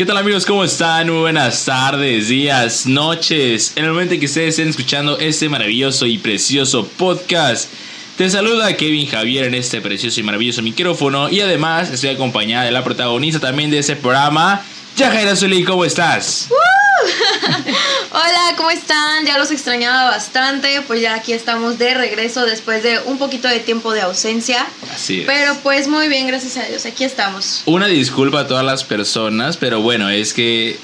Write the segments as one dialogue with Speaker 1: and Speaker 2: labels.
Speaker 1: ¿Qué tal amigos? ¿Cómo están? Muy buenas tardes, días, noches. En el momento en que ustedes estén escuchando este maravilloso y precioso podcast, te saluda Kevin Javier en este precioso y maravilloso micrófono y además estoy acompañada de la protagonista también de ese programa, Yajaira Zulí. ¿Cómo estás?
Speaker 2: Hola, ¿cómo están? Ya los extrañaba bastante, pues ya aquí estamos de regreso después de un poquito de tiempo de ausencia.
Speaker 1: Así es.
Speaker 2: Pero pues muy bien, gracias a Dios, aquí estamos.
Speaker 1: Una disculpa a todas las personas, pero bueno, es que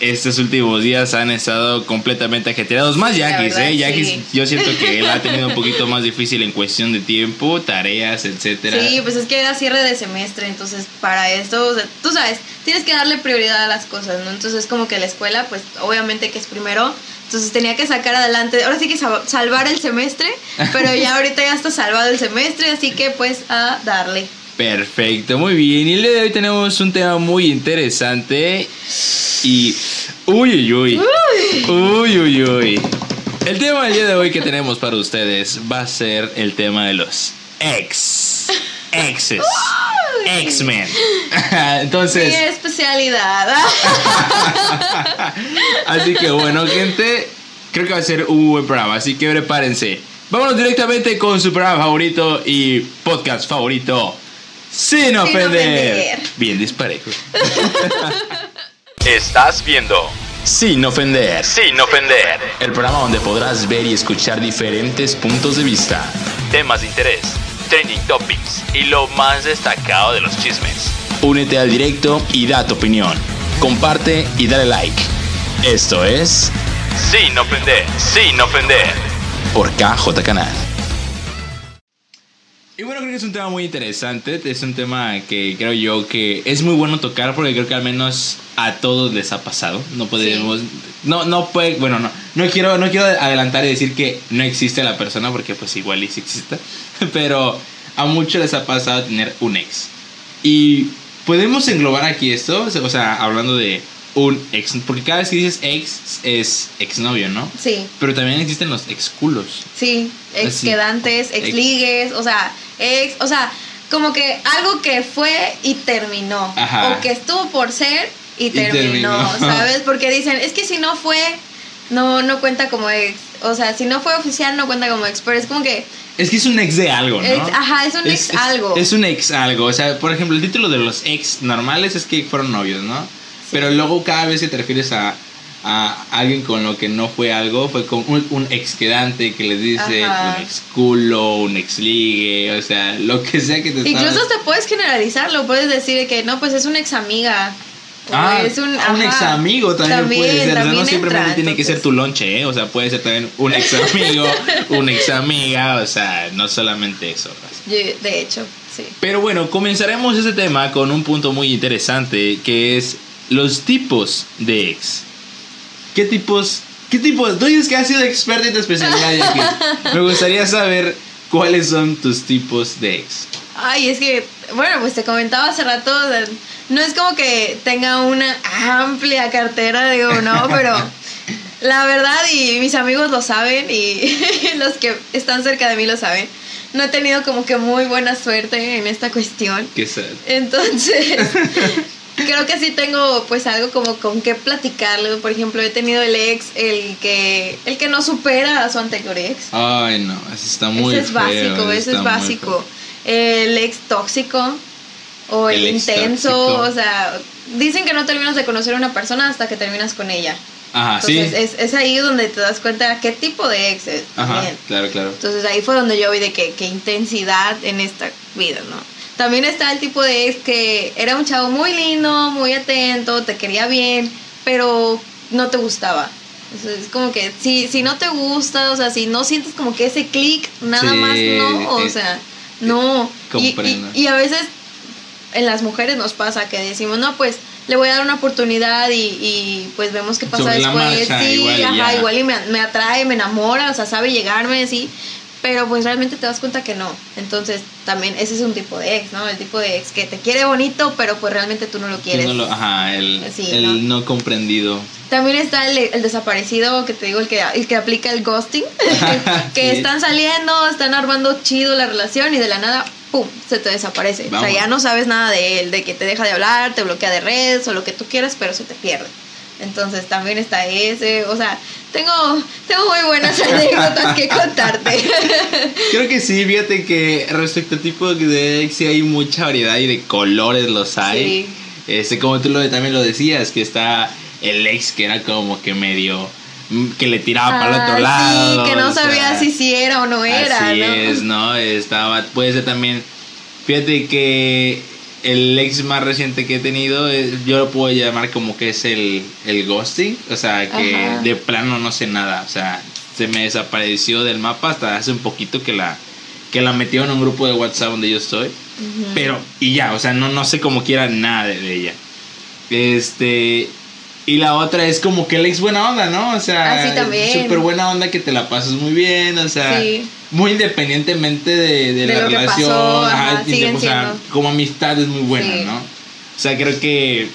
Speaker 1: estos últimos días han estado completamente ajetreados. Más Yaquis, ¿eh? Yaquis,
Speaker 2: sí.
Speaker 1: yo siento que él ha tenido un poquito más difícil en cuestión de tiempo, tareas, etcétera.
Speaker 2: Sí, pues es que era cierre de semestre, entonces para esto, o sea, tú sabes, tienes que darle prioridad a las cosas, ¿no? Entonces como que la escuela, pues obviamente que es primero, entonces tenía que sacar adelante, ahora sí que sal- salvar el semestre, pero ya ahorita ya está salvado el semestre, así que pues a darle.
Speaker 1: Perfecto, muy bien. Y el día de hoy tenemos un tema muy interesante. Y. Uy, uy, uy. Uy, uy, uy. El tema del día de hoy que tenemos para ustedes va a ser el tema de los ex. Exes. X-Men.
Speaker 2: Mi
Speaker 1: Entonces,
Speaker 2: especialidad.
Speaker 1: así que bueno, gente, creo que va a ser un buen programa. Así que prepárense. Vámonos directamente con su programa favorito y podcast favorito. Sin ofender.
Speaker 2: ofender.
Speaker 1: Bien disparejo. Estás viendo Sin ofender. Sin ofender. El programa donde podrás ver y escuchar diferentes puntos de vista, temas de interés, trending topics y lo más destacado de los chismes. Únete al directo y da tu opinión. Comparte y dale like. Esto es Sin ofender. Sin ofender. Por KJ Canal. Que es un tema muy interesante. Es un tema que creo yo que es muy bueno tocar porque creo que al menos a todos les ha pasado. No podemos. No, no puede. Bueno, no. No quiero, no quiero adelantar y decir que no existe la persona porque, pues, igual y sí existe. Pero a muchos les ha pasado tener un ex. Y podemos englobar aquí esto. O sea, hablando de un ex. Porque cada vez que dices ex es exnovio, ¿no?
Speaker 2: Sí,
Speaker 1: Pero también existen los ex culos.
Speaker 2: sí, ex quedantes, ex ligues, o sea, ex, o sea, como que algo que fue y terminó,
Speaker 1: Ajá.
Speaker 2: o que estuvo por ser y,
Speaker 1: Y
Speaker 2: terminó,
Speaker 1: terminó.
Speaker 2: ¿sabes? Porque dicen, es que si no fue, no, no cuenta como ex, o sea, si no fue oficial no cuenta como ex, pero es como que,
Speaker 1: Es que es un ex de algo, ¿no?
Speaker 2: Ex- ajá, es un ex algo.
Speaker 1: Es un ex algo. O sea, por ejemplo, el título de los ex normales es que fueron novios, ¿no? Pero luego cada vez que te refieres a, a alguien con lo que no fue algo, fue con un, un ex quedante que les dice
Speaker 2: Ajá.
Speaker 1: un ex culo, un ex ligue, o sea, lo que sea que te
Speaker 2: incluso te puedes generalizarlo, puedes decir que no, pues es una ex amiga.
Speaker 1: Ah,
Speaker 2: es un,
Speaker 1: un ex amigo también,
Speaker 2: También,
Speaker 1: puede ser. O sea, no
Speaker 2: entra,
Speaker 1: tiene que ser tu lonche, ¿eh? O sea, puede ser también un ex amigo, un ex amiga, o sea, no solamente eso. pues.
Speaker 2: Yo- De hecho, sí.
Speaker 1: Pero bueno, comenzaremos este tema con un punto muy interesante que es los tipos de ex. ¿Qué tipos? ¿Qué tipos? Tú dices que has sido experta en tu especialidad, Jackie. Me gustaría saber cuáles son tus tipos de ex.
Speaker 2: Ay, es que, bueno, pues te comentaba hace rato, no es como que tenga una amplia cartera, digo, no, pero la verdad, y mis amigos lo saben, y los que están cerca de mí lo saben, no he tenido como que muy buena suerte en esta cuestión.
Speaker 1: ¿Qué sad.
Speaker 2: Entonces, creo que sí tengo pues algo como con qué platicarle. Por ejemplo, he tenido el ex, el que, el que no supera a su anterior ex.
Speaker 1: Ay, no, eso está muy
Speaker 2: ese es
Speaker 1: feo,
Speaker 2: básico, ese es básico. El ex tóxico o el, intenso,
Speaker 1: tóxico.
Speaker 2: o sea, dicen que no terminas de conocer a una persona hasta que terminas con ella.
Speaker 1: Ajá, sí.
Speaker 2: Entonces es, es ahí donde te das cuenta qué tipo de ex es.
Speaker 1: Ajá,
Speaker 2: también.
Speaker 1: claro, claro.
Speaker 2: Entonces ahí fue donde yo vi de que, qué intensidad en esta vida, ¿no? También está el tipo de ex que era un chavo muy lindo, muy atento, te quería bien, pero no te gustaba. O sea, es como que si, si no te gusta, o sea, si no sientes como que ese clic, nada
Speaker 1: Sí,
Speaker 2: más no, o
Speaker 1: eh,
Speaker 2: sea, no. Y- y, y a veces en las mujeres nos pasa que decimos, no, pues le voy a dar una oportunidad y, y, pues vemos qué pasa
Speaker 1: Sobre
Speaker 2: después.
Speaker 1: marcha,
Speaker 2: sí,
Speaker 1: igual
Speaker 2: ajá,
Speaker 1: ya.
Speaker 2: igual y me, me atrae, me enamora, o sea, sabe llegarme, sí. Pero pues realmente te das cuenta que no. Entonces también ese es un tipo de ex, ¿no? El tipo de ex que te quiere bonito, pero pues realmente tú no lo quieres.
Speaker 1: no lo- ajá, el,
Speaker 2: Sí,
Speaker 1: el no. comprendido.
Speaker 2: También está el, el desaparecido, que te digo, el que, el que aplica el ghosting. que
Speaker 1: Sí.
Speaker 2: están saliendo, están armando chido la relación y de la nada, pum, se te desaparece. O sea, ya no sabes nada de él, de que te deja de hablar, te bloquea de redes o lo que tú quieras, pero se te pierde. Entonces también está ese, o sea, tengo, tengo muy buenas anécdotas que contarte.
Speaker 1: Creo que sí, fíjate que respecto a tipo de ex sí hay mucha variedad y de colores los hay.
Speaker 2: Sí.
Speaker 1: Este, como tú lo, también lo decías, que está el ex que era como que medio mm, que le tiraba para el
Speaker 2: Ah,
Speaker 1: otro lado.
Speaker 2: Sí, que no
Speaker 1: sea,
Speaker 2: sabía si sí era o no era,
Speaker 1: Así
Speaker 2: ¿no?
Speaker 1: es, ¿no? Estaba, puede ser también, fíjate que el ex más reciente que he tenido, eh, yo lo puedo llamar como que es el, el ghosting, o sea, que
Speaker 2: Ajá.
Speaker 1: de plano no sé nada, o sea, se me desapareció del mapa hasta hace un poquito que la, que la metieron en un grupo de WhatsApp donde yo estoy, pero, y ya, o sea, no, no sé cómo quiera nada de, de ella. Este, y la otra es como que el ex buena onda, ¿no? O sea,
Speaker 2: Ah, sí, también.
Speaker 1: súper buena onda que te la pasas muy bien, o sea,
Speaker 2: Sí.
Speaker 1: muy independientemente de, de
Speaker 2: De
Speaker 1: la relación,
Speaker 2: pasó,
Speaker 1: ajá,
Speaker 2: ajá,
Speaker 1: inde-
Speaker 2: siguen
Speaker 1: o sea, como amistad es muy buena,
Speaker 2: Sí.
Speaker 1: ¿no? O sea, creo que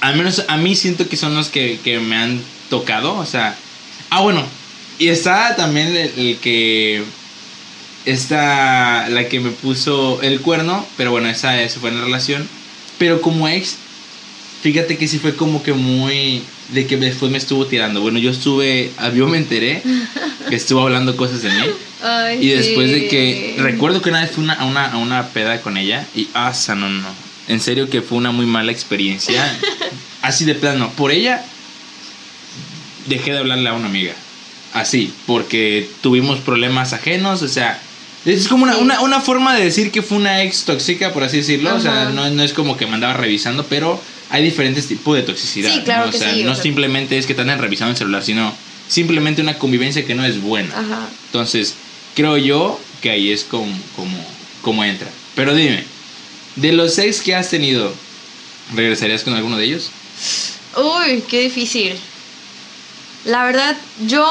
Speaker 1: al menos a mí siento que son los que, que me han tocado, o sea, ah, bueno, y está también el, el que está la que me puso el cuerno, pero bueno, esa, esa fue en la relación, pero como ex, fíjate que sí fue como que muy de que después me estuvo tirando. Bueno, yo estuve, ah, yo me enteré que estuvo hablando cosas de mí.
Speaker 2: Ay,
Speaker 1: Y después de que recuerdo que una vez fui una- a una, a una peda con ella y ah, no, no. En serio que fue una muy mala experiencia. Así de plano. Por ella dejé de hablarle a una amiga. Así, porque tuvimos problemas ajenos, o sea, es como una,
Speaker 2: Sí.
Speaker 1: una, una forma de decir que fue una ex tóxica, por así decirlo. O sea, no, no es como que me andaba revisando, pero hay diferentes tipos de toxicidad.
Speaker 2: Sí, claro
Speaker 1: ¿no? O
Speaker 2: que
Speaker 1: sea,
Speaker 2: sí,
Speaker 1: no
Speaker 2: o sea-
Speaker 1: simplemente es que te anden revisando el celular, sino simplemente una convivencia que no es buena.
Speaker 2: Ajá.
Speaker 1: Entonces, creo yo que ahí es como, como, como entra. Pero dime, de los seis que has tenido, ¿regresarías con alguno de ellos?
Speaker 2: Uy, qué difícil. La verdad, yo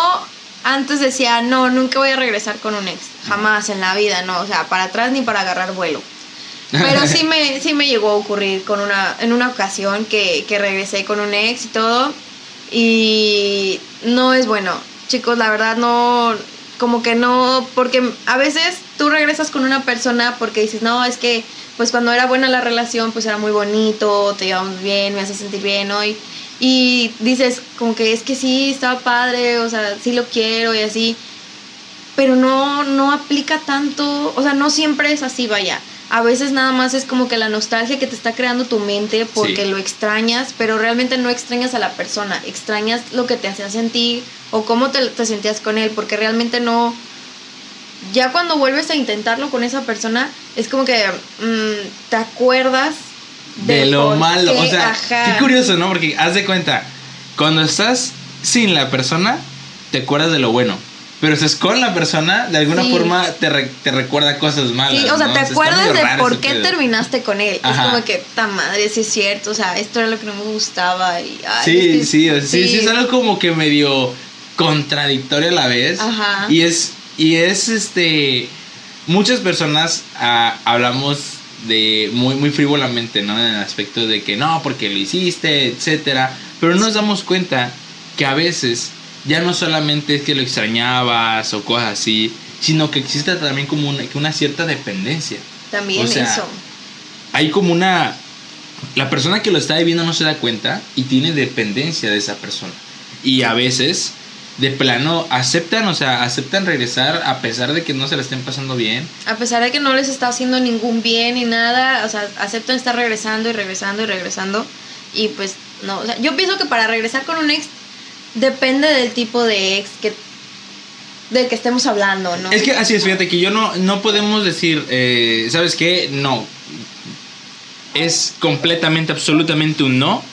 Speaker 2: antes decía, no, nunca voy a regresar con un ex. Jamás en la vida, no. O sea, para atrás ni para agarrar vuelo. Pero sí me, sí me llegó a ocurrir con una, en una ocasión que, que regresé con un ex y todo. Y no es bueno. Chicos, la verdad no, como que no, porque a veces tú regresas con una persona porque dices, no, es que pues cuando era buena la relación, pues era muy bonito, te llevamos bien, me hace sentir bien, ¿no? Y, y dices, como que es que sí, estaba padre, o sea, sí lo quiero y así pero no, no aplica tanto, o sea, no siempre es así, vaya. A veces nada más es como que la nostalgia que te está creando tu mente porque
Speaker 1: Sí.
Speaker 2: lo extrañas, pero realmente no extrañas a la persona, extrañas lo que te hacía sentir o cómo te, te sentías con él, porque realmente no... Ya cuando vuelves a intentarlo con esa persona, es como que mm, te acuerdas
Speaker 1: De lo malo.
Speaker 2: qué,
Speaker 1: O sea,
Speaker 2: ajá.
Speaker 1: qué curioso, ¿no? Porque haz de cuenta, cuando estás sin la persona, te acuerdas de lo bueno. Pero si estás con la persona, de alguna
Speaker 2: Sí.
Speaker 1: forma te, re- te recuerda cosas malas.
Speaker 2: Sí, o sea,
Speaker 1: ¿no?
Speaker 2: te acuerdas de por qué
Speaker 1: pedo.
Speaker 2: terminaste con él.
Speaker 1: Ajá.
Speaker 2: Es como que, ta madre, sí es cierto. O sea, esto era lo que no me gustaba. Y, ay,
Speaker 1: Sí,
Speaker 2: es que-
Speaker 1: sí, sea, sí, sí, es algo como que medio contradictorio a la vez.
Speaker 2: Ajá.
Speaker 1: Y es, y es este. Muchas personas ah, hablamos de muy, muy frívolamente, ¿no? En el aspecto de que no, porque lo hiciste, etcétera. Pero no nos damos cuenta que a veces ya no solamente es que lo extrañabas o cosas así, sino que existe también como una, una cierta dependencia.
Speaker 2: También
Speaker 1: o sea,
Speaker 2: eso.
Speaker 1: Hay como una... La persona que lo está viviendo no se da cuenta y tiene dependencia de esa persona. Y a veces, de plano, aceptan, o sea, aceptan regresar a pesar de que no se la estén pasando bien.
Speaker 2: A pesar de que no les está haciendo ningún bien ni nada, o sea, aceptan estar regresando y regresando y regresando. Y pues, no. O sea, yo pienso que para regresar con un ex, depende del tipo de ex que del que estemos hablando, ¿no?
Speaker 1: Es que así es, fíjate que yo no, no podemos decir, eh, ¿sabes qué? No. Es completamente, absolutamente un no.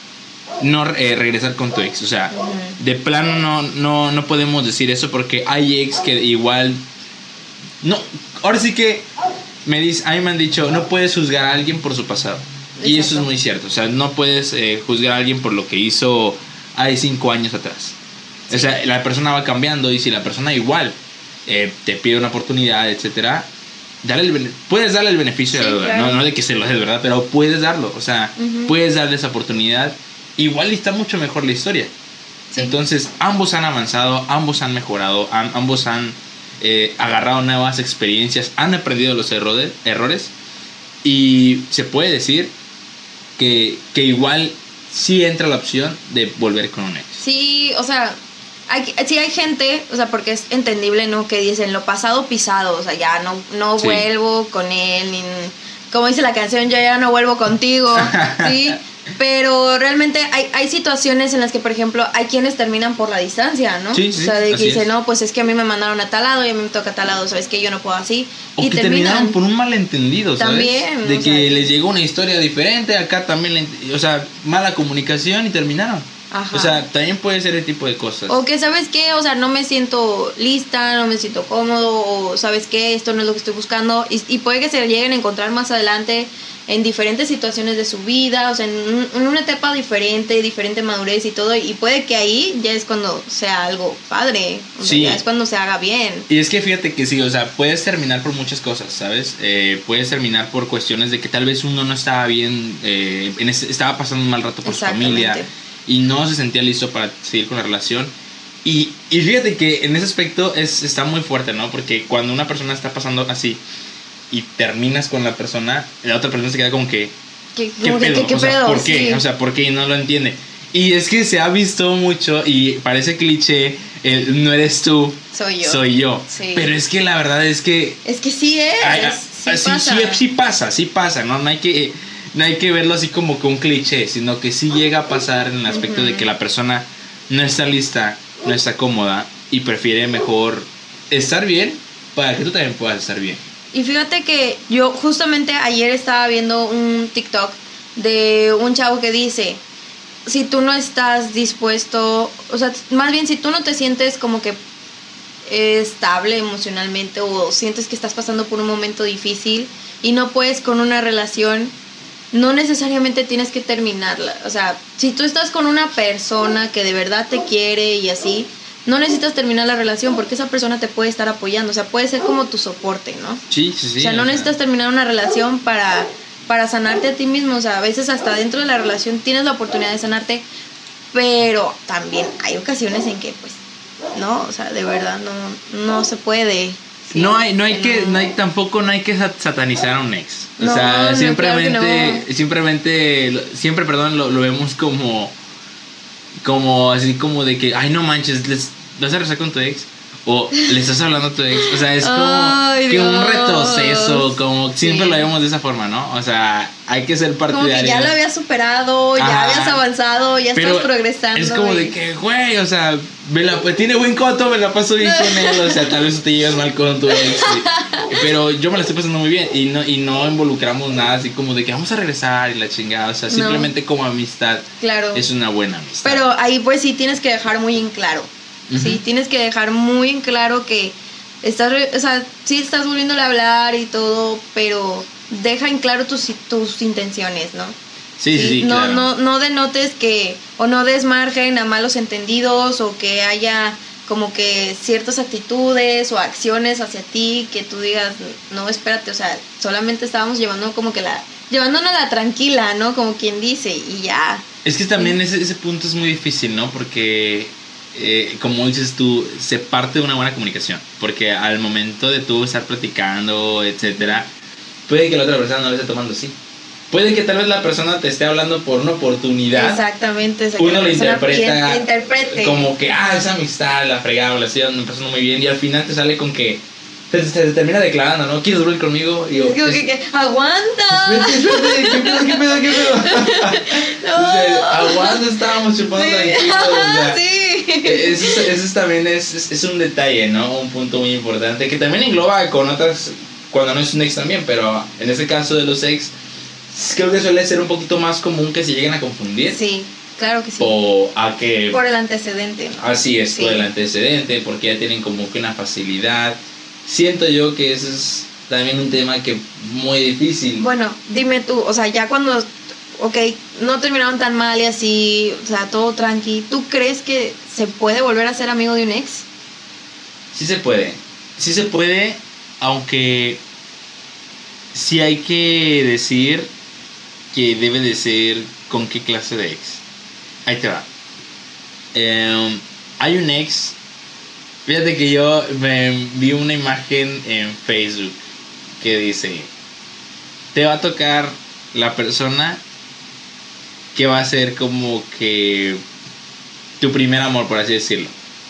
Speaker 1: No eh, regresar con tu ex. O sea, de plano no, no, no podemos decir eso porque hay ex que igual. No, ahora sí que me dice, a mí me han dicho, no puedes juzgar a alguien por su pasado. Y eso es muy cierto. O sea, no puedes eh, juzgar a alguien por lo que hizo hace cinco años atrás. O sea, la persona va cambiando y si la persona igual eh, te pide una oportunidad, etcétera, dale el puedes darle el beneficio de
Speaker 2: Sí,
Speaker 1: la duda.
Speaker 2: claro.
Speaker 1: No, no de que se lo des, ¿verdad? Pero puedes darlo. O sea,
Speaker 2: Ujú.
Speaker 1: puedes darle esa oportunidad. Igual está mucho mejor la historia.
Speaker 2: Sí.
Speaker 1: Entonces, ambos han avanzado, ambos han mejorado, am- ambos han eh, agarrado nuevas experiencias, han aprendido los errores, errores y se puede decir que, que igual sí entra la opción de volver con un ex.
Speaker 2: Sí, o sea, hay, sí hay gente, o sea, porque es entendible, ¿no? Que dicen lo pasado pisado, o sea, ya no, no
Speaker 1: Sí.
Speaker 2: vuelvo con él, ni, como dice la canción, yo ya no vuelvo contigo, ¿sí? Pero realmente hay, hay situaciones en las que, por ejemplo, hay quienes terminan por la distancia, ¿no?
Speaker 1: Sí, sí,
Speaker 2: o sea, de que dicen, no, pues es que a mí me mandaron a tal lado y a mí me toca a tal lado, ¿sabes que Yo no puedo así.
Speaker 1: O
Speaker 2: y
Speaker 1: que terminaron por un malentendido, ¿sabes?
Speaker 2: También,
Speaker 1: De
Speaker 2: o
Speaker 1: que
Speaker 2: sea,
Speaker 1: les llegó una historia diferente, acá también, o sea, mala comunicación y terminaron.
Speaker 2: Ajá.
Speaker 1: O sea, también puede ser el tipo de cosas.
Speaker 2: O que, ¿sabes qué? O sea, no me siento lista, no me siento cómodo, o ¿sabes qué? Esto no es lo que estoy buscando. Y, y puede que se lleguen a encontrar más adelante en diferentes situaciones de su vida, o sea, en, un- en una etapa diferente, diferente madurez y todo. Y puede que ahí ya es cuando sea algo padre, o sea,
Speaker 1: Sí.
Speaker 2: ya es cuando se haga bien.
Speaker 1: Y es que fíjate que sí, o sea, puedes terminar por muchas cosas, ¿sabes? Eh, puedes terminar por cuestiones de que tal vez uno no estaba bien, eh, en ese- estaba pasando un mal rato por su familia. Y no se sentía listo para seguir con la relación. Y, y fíjate que en ese aspecto es, está muy fuerte, ¿no? Porque cuando una persona está pasando así y terminas con la persona, la otra persona se queda como que,
Speaker 2: ¿Qué,
Speaker 1: ¿qué
Speaker 2: como que-
Speaker 1: pedo?
Speaker 2: ¿qué- qué
Speaker 1: o sea,
Speaker 2: pedo?
Speaker 1: ¿por qué?
Speaker 2: Sí.
Speaker 1: O sea, ¿por qué? Y no lo entiende. Y es que se ha visto mucho y parece cliché, el no eres tú,
Speaker 2: Soy yo.
Speaker 1: soy yo.
Speaker 2: Sí.
Speaker 1: Pero es que la verdad es que
Speaker 2: Es que sí es.
Speaker 1: ay, ay,
Speaker 2: sí,
Speaker 1: sí,
Speaker 2: pasa.
Speaker 1: sí, sí pasa, sí pasa, ¿no? No hay que no hay que verlo así como que un cliché, sino que sí llega a pasar en el aspecto de que la persona no está lista, no está cómoda y prefiere mejor estar bien para que tú también puedas estar bien.
Speaker 2: Y fíjate que yo justamente ayer estaba viendo un TikTok de un chavo que dice, si tú no estás dispuesto, o sea, más bien si tú no te sientes como que estable emocionalmente o sientes que estás pasando por un momento difícil y no puedes con una relación, no necesariamente tienes que terminarla. O sea, si tú estás con una persona que de verdad te quiere y así, no necesitas terminar la relación porque esa persona te puede estar apoyando. O sea, puede ser como tu soporte, ¿no?
Speaker 1: Sí, sí, sí.
Speaker 2: o sea, no necesitas terminar una relación para, para sanarte a ti mismo. O sea, a veces hasta dentro de la relación tienes la oportunidad de sanarte, pero también hay ocasiones en que, pues, no, o sea, de verdad no, no se puede. Sí,
Speaker 1: no hay, no hay que,
Speaker 2: no.
Speaker 1: no hay tampoco, no hay que sat- satanizar a un ex. O
Speaker 2: No,
Speaker 1: sea,
Speaker 2: no,
Speaker 1: simplemente,
Speaker 2: claro
Speaker 1: simplemente, siempre, perdón, lo, lo vemos como, como así como de que, ay, no manches, les, vas a rezar con tu ex. O le estás hablando a tu ex. O sea, es como
Speaker 2: Ay,
Speaker 1: que un retroceso, como siempre
Speaker 2: Sí.
Speaker 1: lo vemos de esa forma, ¿no? O sea, hay que ser
Speaker 2: Como que
Speaker 1: partidarios.
Speaker 2: ya lo habías superado, ya
Speaker 1: Ajá.
Speaker 2: habías avanzado, ya
Speaker 1: Pero
Speaker 2: estás progresando.
Speaker 1: Es como
Speaker 2: y-
Speaker 1: de que, güey, o sea, me la, tiene buen coto, me la paso bien con él. O sea, tal vez te llevas mal con tu ex. pero yo me la estoy pasando muy bien. Y no, y no involucramos nada así como de que vamos a regresar y la chingada. O sea,
Speaker 2: No.
Speaker 1: simplemente como amistad
Speaker 2: Claro.
Speaker 1: es una buena amistad.
Speaker 2: Pero ahí pues sí tienes que dejar muy en claro. Sí, tienes que dejar muy en claro que estás, o sea, sí estás volviéndole a hablar y todo, pero deja en claro tus, tus intenciones, ¿no?
Speaker 1: sí, sí, sí,
Speaker 2: no,
Speaker 1: claro.
Speaker 2: no, no denotes que, o no des margen a malos entendidos, o que haya como que ciertas actitudes o acciones hacia ti que tú digas, no, espérate, o sea, solamente estábamos llevando como que la, llevándonos la tranquila, ¿no? Como quien dice, y ya.
Speaker 1: Es que también ese, ese punto es muy difícil, ¿no? Porque, eh, como dices tú, se parte de una buena comunicación. Porque al momento de tú estar platicando, etcétera, puede que la otra persona no lo esté tomando así. Puede que tal vez la persona te esté hablando por una oportunidad.
Speaker 2: Exactamente, esa
Speaker 1: Uno lo interpreta
Speaker 2: interprete.
Speaker 1: como que, ah, esa amistad, la fregada, la estoy pasando muy bien. Y al final te sale con que se, se termina declarando, ¿no? ¿Quieres volver conmigo? Y yo,
Speaker 2: Es que,
Speaker 1: "Es-
Speaker 2: que, aguanta.
Speaker 1: Espérate, espérate, ¿qué pedo, qué pedo, qué pedo?
Speaker 2: No.
Speaker 1: Aguanta, estábamos chupando
Speaker 2: Sí.
Speaker 1: tranquilos. o sea,
Speaker 2: sí.
Speaker 1: Eh, Eso, es- eso es también es, es, es un detalle, ¿no? Un punto muy importante que también engloba con otras, cuando no es un ex también, pero en este caso de los ex, creo que suele ser un poquito más común que se lleguen a confundir
Speaker 2: Sí, claro que sí.
Speaker 1: o a que...
Speaker 2: Por el antecedente, ¿no?
Speaker 1: Así es,
Speaker 2: Sí.
Speaker 1: por el antecedente, porque ya tienen como que una facilidad. Siento yo que ese es también un tema que muy difícil.
Speaker 2: Bueno, dime tú, o sea, ya cuando, ok, no terminaron tan mal y así, o sea, todo tranqui, ¿tú crees que se puede volver a ser amigo de un ex?
Speaker 1: Sí se puede. Sí se puede, aunque sí hay que decir que debe de ser con qué clase de ex. Ahí te va. Em, hay un ex Fíjate que yo me vi una imagen en Facebook que dice, te va a tocar la persona que va a ser como que tu primer amor, por así decirlo.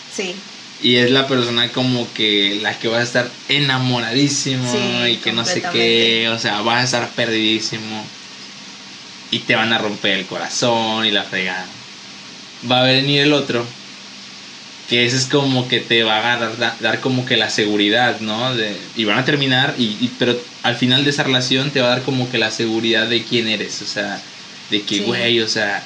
Speaker 2: Sí.
Speaker 1: Y es la persona como que la que va a estar enamoradísimo
Speaker 2: Sí,
Speaker 1: y que no sé qué, o sea, vas a estar perdidísimo y te van a romper el corazón y la fregada. Va a venir el otro, que ese es como que te va a dar, da- dar como que la seguridad, ¿no? De, y van a terminar, y, y- pero al final de esa relación te va a dar como que la seguridad de quién eres, o sea, de que,
Speaker 2: Sí.
Speaker 1: güey, o sea,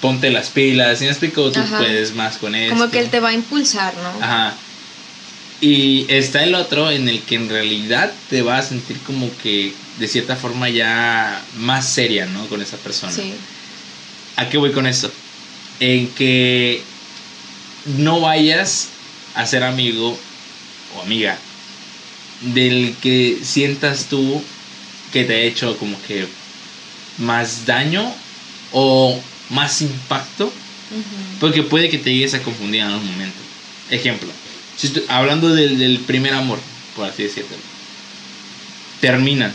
Speaker 1: ponte las pilas, ¿sí me explico? Tú
Speaker 2: Ajá.
Speaker 1: puedes más con esto.
Speaker 2: Como que él te va a impulsar, ¿no?
Speaker 1: Ajá. Y está el otro en el que en realidad te vas a sentir como que de cierta forma ya más seria, ¿no? Con esa persona.
Speaker 2: Sí.
Speaker 1: ¿A qué voy con esto? En que no vayas a ser amigo o amiga del que sientas tú que te ha hecho como que más daño o más impacto porque puede que te llegues a confundir en algún momento. Ejemplo, si estoy- hablando del, del primer amor, por así decirlo, terminan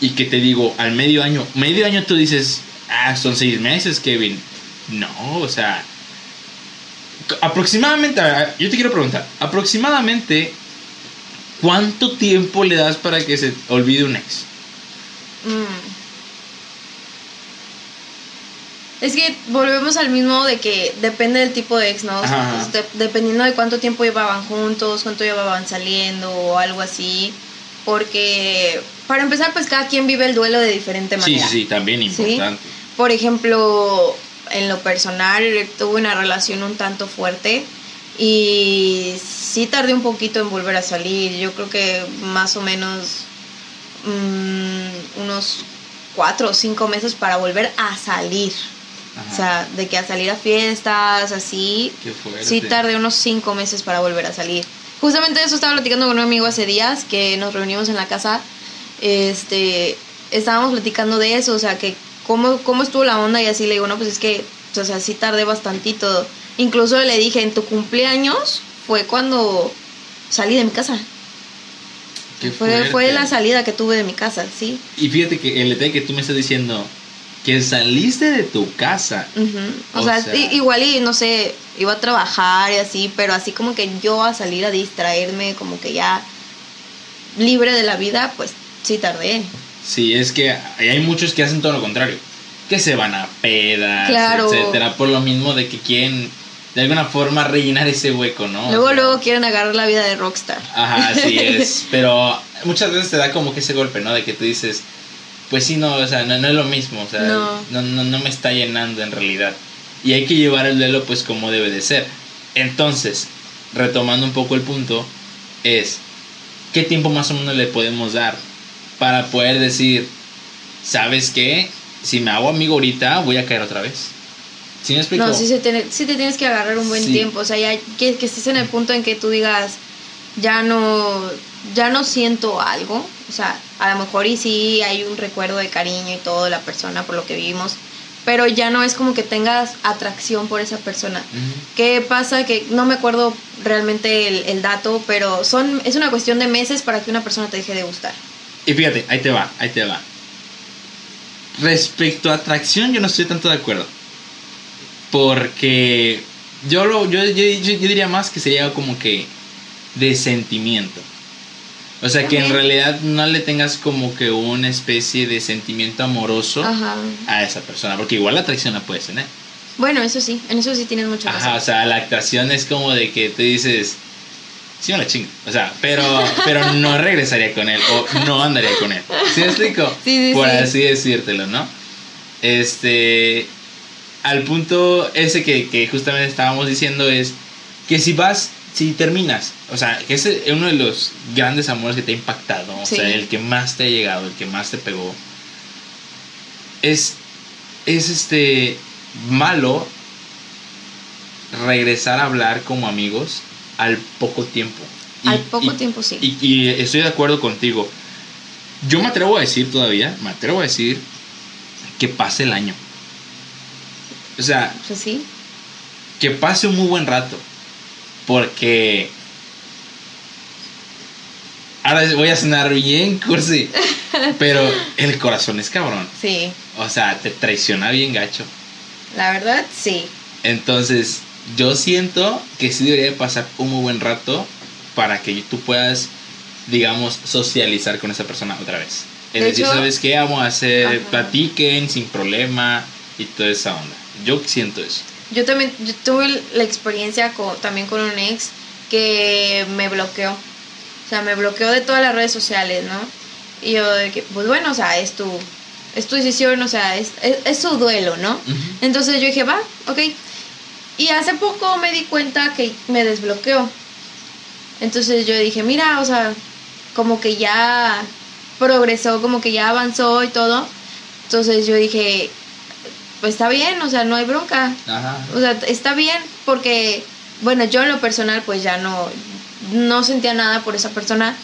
Speaker 1: y que te digo al medio año, medio año tú dices, ah, son seis meses, Kevin. No, o sea, aproximadamente, yo te quiero preguntar, aproximadamente, ¿cuánto tiempo le das para que se olvide un ex?
Speaker 2: Mm. Es que volvemos al mismo de que depende del tipo de ex, ¿no? O sea,
Speaker 1: Ajá.
Speaker 2: pues, de- dependiendo de cuánto tiempo llevaban juntos, cuánto llevaban saliendo o algo así. Porque, para empezar, pues cada quien vive el duelo de diferente manera.
Speaker 1: sí, sí, también
Speaker 2: Sí.
Speaker 1: importante.
Speaker 2: Por ejemplo, en lo personal, tuve una relación un tanto fuerte y sí tardé un poquito en volver a salir. Yo creo que más o menos mm, unos cuatro o cinco meses para volver a salir.
Speaker 1: Ajá.
Speaker 2: O sea, de que a salir a fiestas, así.
Speaker 1: Qué fuerte.
Speaker 2: Sí tardé unos cinco meses para volver a salir. Justamente eso estaba platicando con un amigo hace días que nos reunimos en la casa. Este, estábamos platicando de eso, o sea, que cómo, cómo estuvo la onda y así le digo, no, pues es que, o sea, sí tardé bastantito. Incluso le dije, en tu cumpleaños fue cuando salí de mi casa.
Speaker 1: Qué
Speaker 2: Fue, fue la salida que tuve de mi casa, sí.
Speaker 1: Y fíjate que el detalle que tú me estás diciendo, que saliste de tu casa.
Speaker 2: O,
Speaker 1: O
Speaker 2: sea, igual y no sé, iba a trabajar y así, pero así como que yo a salir a distraerme, como que ya libre de la vida, pues sí tardé.
Speaker 1: Sí, es que hay muchos que hacen todo lo contrario. Que se van a pedas,
Speaker 2: Claro.
Speaker 1: etcétera, por lo mismo de que quieren de alguna forma rellenar ese hueco, ¿no? O
Speaker 2: luego,
Speaker 1: sea,
Speaker 2: luego quieren agarrar la vida de rockstar.
Speaker 1: Ajá, así es. Pero muchas veces te da como que ese golpe, ¿no? De que tú dices, pues sí, no, o sea, no, no es lo mismo, o sea,
Speaker 2: No.
Speaker 1: no. No, no, me está llenando en realidad. Y hay que llevar el duelo pues como debe de ser. Entonces, retomando un poco el punto, es, ¿qué tiempo más o menos le podemos dar para poder decir, ¿sabes qué? Si me hago amigo ahorita, voy a caer otra vez. ¿Sí me explico?
Speaker 2: No, sí, se tiene, sí te tienes que agarrar un buen
Speaker 1: Sí.
Speaker 2: tiempo. O sea, ya que, que estés en el punto en que tú digas, ya no, ya no siento algo. O sea, a lo mejor y sí hay un recuerdo de cariño y todo de la persona por lo que vivimos. Pero ya no es como que tengas atracción por esa persona.
Speaker 1: Ujú.
Speaker 2: ¿Qué pasa? Que no me acuerdo realmente el, el dato, pero son, es una cuestión de meses para que una persona te deje de gustar.
Speaker 1: Y fíjate, ahí te va, ahí te va. Respecto a atracción, yo no estoy tanto de acuerdo. Porque yo, lo, yo, yo, yo- yo diría más que sería como que de sentimiento. O sea, que en realidad no le tengas como que una especie de sentimiento amoroso
Speaker 2: Ajá.
Speaker 1: a esa persona. Porque igual la atracción la puedes tener.
Speaker 2: Bueno, eso sí, en eso sí tienes mucha razón.
Speaker 1: Ajá, o sea, la atracción es como de que tú dices, sí me la chingo. O sea, pero, pero no regresaría con él o no andaría con él. ¿Sí me explico?
Speaker 2: Sí, sí,
Speaker 1: Por
Speaker 2: sí.
Speaker 1: así decírtelo, ¿no? Este, al punto ese que, que justamente estábamos diciendo es que si vas, si terminas, o sea, que ese es uno de los grandes amores que te ha impactado, o sea, el que más te ha llegado, el que más te pegó, es, es este, malo regresar a hablar como amigos al poco tiempo. Y-
Speaker 2: Al poco
Speaker 1: y-
Speaker 2: tiempo sí.
Speaker 1: y, y estoy de acuerdo contigo. Yo me atrevo a decir todavía, me atrevo a decir que pase el año. O sea,
Speaker 2: Pues sí.
Speaker 1: que pase un muy buen rato. Porque ahora voy a sonar bien cursi, pero el corazón es cabrón.
Speaker 2: Sí.
Speaker 1: O sea, te traiciona bien gacho.
Speaker 2: La verdad, sí.
Speaker 1: Entonces, yo siento que sí debería pasar un muy buen rato para que tú puedas, digamos, socializar con esa persona otra vez. Es
Speaker 2: De
Speaker 1: decir,
Speaker 2: hecho-
Speaker 1: ¿sabes qué? Vamos a hacer,
Speaker 2: Ajá.
Speaker 1: platiquen sin problema y toda esa onda. Yo siento eso.
Speaker 2: Yo también yo tuve la experiencia con, también con un ex que me bloqueó. O sea, me bloqueó de todas las redes sociales, ¿no? Y yo de que, pues bueno, o sea, es tu, es tu decisión, o sea, es, es, es su duelo, ¿no? Entonces yo dije, va, ok. Y hace poco me di cuenta que me desbloqueó. Entonces yo dije, mira, o sea, como que ya progresó, como que ya avanzó y todo. Entonces yo dije, pues está bien, o sea, no hay bronca.
Speaker 1: Ajá.
Speaker 2: O sea, está bien porque, bueno, yo en lo personal pues ya no, no sentía nada por esa persona.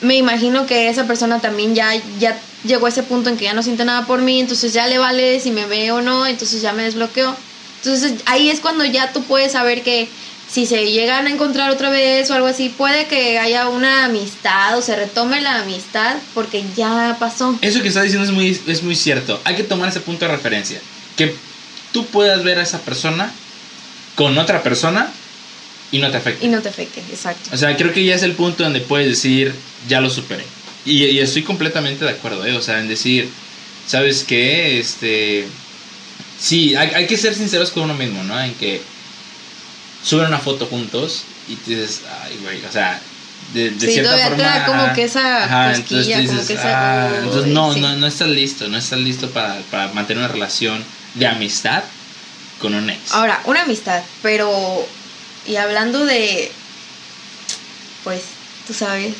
Speaker 2: Me imagino que esa persona también ya, ya llegó a ese punto en que ya no siente nada por mí, entonces ya le vale si me ve o no, entonces ya me desbloqueó. Entonces ahí es cuando ya tú puedes saber que si se llegan a encontrar otra vez o algo así, puede que haya una amistad o se retome la amistad porque ya pasó.
Speaker 1: Eso que estás diciendo es muy, es muy cierto. Hay que tomar ese punto de referencia. Que tú puedas ver a esa persona con otra persona y no te afecte.
Speaker 2: Y no te afecte, exacto.
Speaker 1: O sea, creo que ya es el punto donde puedes decir, ya lo superé. Y, y estoy completamente de acuerdo, ¿eh? O sea, en decir, ¿sabes qué? Este. Sí, hay, hay que ser sinceros con uno mismo, ¿no? En que suben una foto juntos y tú dices, ay, güey, o sea, de, de
Speaker 2: Sí,
Speaker 1: cierta
Speaker 2: todavía te
Speaker 1: forma.
Speaker 2: da como que esa
Speaker 1: ajá,
Speaker 2: cosquilla,
Speaker 1: entonces tú
Speaker 2: como que esa-
Speaker 1: "Ah", entonces no,
Speaker 2: sí.
Speaker 1: no, no estás listo, no estás listo para, para mantener una relación de amistad con un ex.
Speaker 2: Ahora, una amistad, pero. Y hablando de. Pues, tú sabes.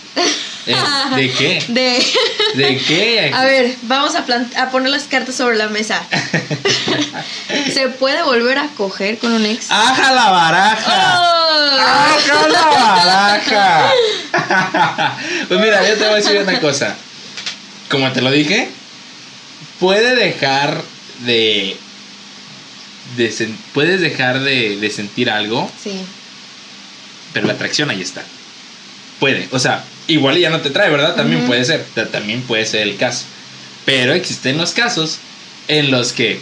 Speaker 1: Eh, ¿De qué?
Speaker 2: De.
Speaker 1: ¿De qué?
Speaker 2: A ver, vamos a, plant- a poner las cartas sobre la mesa. ¿Se puede volver a coger con un ex?
Speaker 1: ¡Aja la baraja!
Speaker 2: ¡Oh!
Speaker 1: ¡Aja la baraja! pues mira, yo te voy a decir una cosa. Como te lo dije, puede dejar de. De puedes dejar de, de sentir algo,
Speaker 2: Sí,
Speaker 1: pero la atracción ahí está. Puede, o sea, igual ya no te trae, ¿verdad? También puede ser, ta- también puede ser el caso. Pero existen los casos en los que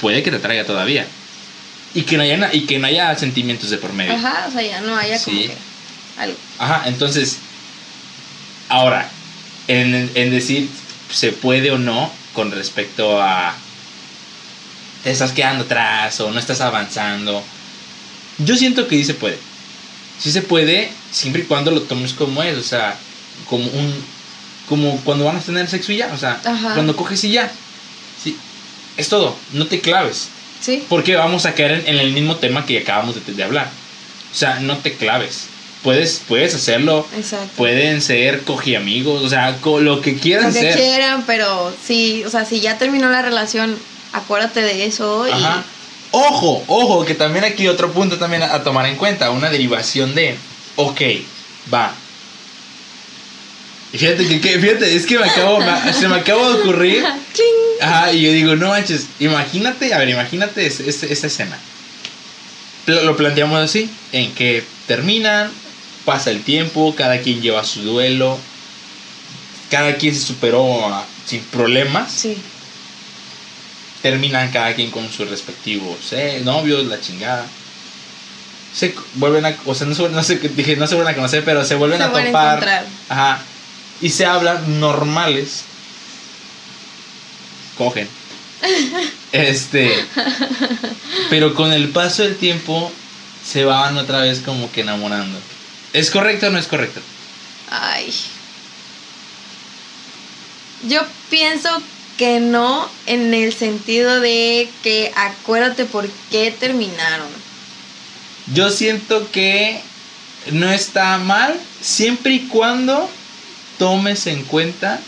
Speaker 1: puede que te traiga todavía. Y que no haya, y que no haya sentimientos de por medio.
Speaker 2: ajá, o sea, ya no haya como que algo.
Speaker 1: Ajá, entonces, ahora, en, en decir se puede o no con respecto a te estás quedando atrás o no estás avanzando, yo siento que sí se puede. Sí se puede, siempre y cuando lo tomes como es, o sea, como un como cuando van a tener sexo y ya, o sea,
Speaker 2: Ajá.
Speaker 1: cuando coges y ya. Sí, es todo, no te claves.
Speaker 2: Sí,
Speaker 1: Porque vamos a caer en, en el mismo tema que acabamos de, de hablar. O sea, no te claves. Puedes, puedes hacerlo.
Speaker 2: exacto.
Speaker 1: Pueden ser cogiamigos. O sea, co- lo que quieran
Speaker 2: Lo que
Speaker 1: ser.
Speaker 2: quieran, pero sí, o sea, si ya terminó la relación, acuérdate de eso y.
Speaker 1: Ajá. Ojo, ojo, que también aquí otro punto también a, a tomar en cuenta. Una derivación de. Ok, va. Y Fíjate que, que- fíjate, es que me acabo, me- se me acaba de ocurrir. Ajá, y yo digo, no manches, imagínate, a ver, imagínate es- es- esta escena. Lo, lo planteamos así, en que terminan, pasa el tiempo, cada quien lleva su duelo, cada quien se superó sin problemas,
Speaker 2: Sí,
Speaker 1: terminan cada quien con sus respectivos eh, novios, la chingada. Se vuelven a, o sea, no, se, no sé, dije, no se vuelven a conocer, pero se vuelven
Speaker 2: Se
Speaker 1: a
Speaker 2: vuelven
Speaker 1: topar.
Speaker 2: encontrar.
Speaker 1: Ajá. Y se hablan normales. Cogen. Este. Pero con el paso del tiempo se van otra vez como que enamorando. ¿Es correcto o no es correcto?
Speaker 2: Ay. Yo pienso que no en el sentido de que acuérdate por qué terminaron.
Speaker 1: Yo siento que no está mal siempre y cuando tomes en cuenta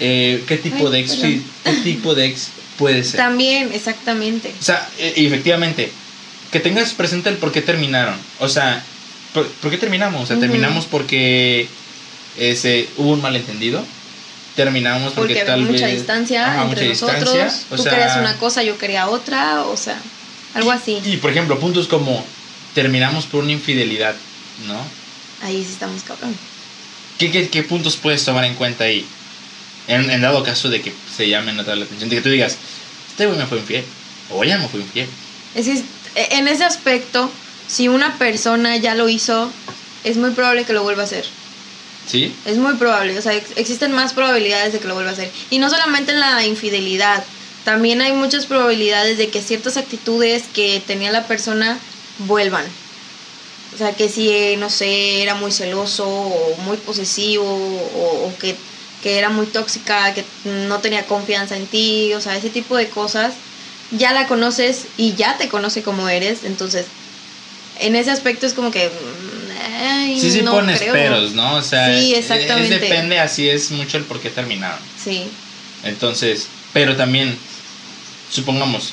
Speaker 1: eh, qué tipo
Speaker 2: Ay,
Speaker 1: de ex
Speaker 2: perdón.
Speaker 1: qué tipo de ex puede ser.
Speaker 2: También, exactamente.
Speaker 1: O sea, e- efectivamente, que tengas presente el por qué terminaron. O sea, ¿por, por qué terminamos? O sea, terminamos porque ese, hubo un malentendido. Terminamos porque,
Speaker 2: Porque
Speaker 1: tal
Speaker 2: había mucha
Speaker 1: vez.
Speaker 2: distancia
Speaker 1: Ajá,
Speaker 2: entre
Speaker 1: mucha
Speaker 2: nosotros.
Speaker 1: distancia, o
Speaker 2: Tú
Speaker 1: sea-
Speaker 2: querías una cosa, yo quería otra, o sea, algo así.
Speaker 1: Y, por ejemplo, puntos como terminamos por una infidelidad, ¿no?
Speaker 2: Ahí sí estamos cabrón.
Speaker 1: ¿qué, qué, qué puntos puedes tomar en cuenta ahí? En, en dado caso de que se llamen a la atención, de que tú digas, este güey me fue infiel, o ella me fue infiel.
Speaker 2: Es que e, en ese aspecto, si una persona ya lo hizo, es muy probable que lo vuelva a hacer. Es muy probable, o sea, ex- existen más probabilidades de que lo vuelva a hacer. Y no solamente en la infidelidad, también hay muchas probabilidades de que ciertas actitudes que tenía la persona vuelvan. O sea, que si, eh, no sé, era muy celoso o muy posesivo o, o que, que era muy tóxica, que no tenía confianza en ti, o sea, ese tipo de cosas, ya la conoces y ya te conoce como eres, entonces, en ese aspecto es como que... ay,
Speaker 1: Sí, sí
Speaker 2: no
Speaker 1: pones
Speaker 2: creo.
Speaker 1: peros, ¿no? O sea,
Speaker 2: Sí,
Speaker 1: es-
Speaker 2: exactamente.
Speaker 1: es depende, así es mucho el por qué terminaron.
Speaker 2: Sí,
Speaker 1: Entonces, pero también, supongamos,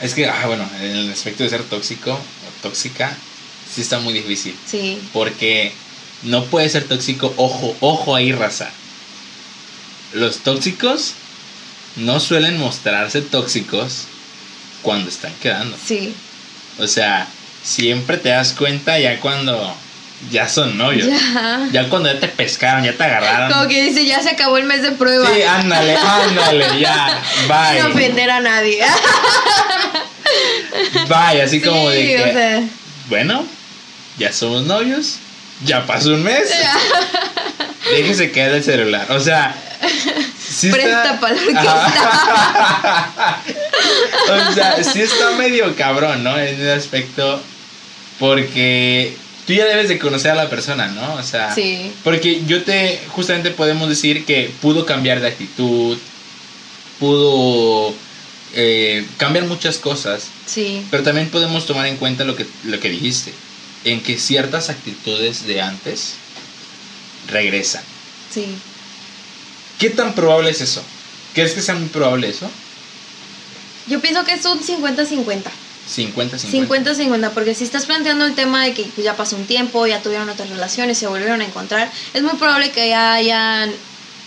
Speaker 1: es que, ah, bueno, en el aspecto de ser tóxico o tóxica, sí está muy difícil.
Speaker 2: sí,
Speaker 1: Porque no puede ser tóxico, ojo, ojo ahí, raza. Los tóxicos no suelen mostrarse tóxicos cuando están quedando.
Speaker 2: sí.
Speaker 1: O sea, siempre te das cuenta ya cuando ya son novios.
Speaker 2: Ya.
Speaker 1: Ya cuando ya te pescaron, ya te agarraron.
Speaker 2: Como que dice, ya se acabó el mes de prueba.
Speaker 1: Sí, ándale, ándale, ya.
Speaker 2: Sin
Speaker 1: Bye.
Speaker 2: ofender a nadie.
Speaker 1: Bye, así como de
Speaker 2: Sí,
Speaker 1: que.
Speaker 2: o sea,
Speaker 1: Bueno, ya somos novios. Ya pasó un mes. Déjese caer el celular. O sea. Sí
Speaker 2: Presta
Speaker 1: está... o sea, sí está medio cabrón, ¿no? En ese aspecto. Porque tú ya debes de conocer a la persona, ¿no? O sea.
Speaker 2: Sí.
Speaker 1: Porque yo te. Justamente podemos decir que pudo cambiar de actitud. Pudo. eh, cambiar muchas cosas.
Speaker 2: Sí,
Speaker 1: Pero también podemos tomar en cuenta lo que, lo que dijiste, en que ciertas actitudes de antes regresan.
Speaker 2: sí.
Speaker 1: ¿Qué tan probable es eso? ¿Crees que sea muy probable eso?
Speaker 2: Yo pienso que es un 50-50.
Speaker 1: 50-50.
Speaker 2: 50-50, porque si estás planteando el tema de que ya pasó un tiempo, ya tuvieron otras relaciones, se volvieron a encontrar, es muy probable que ya hayan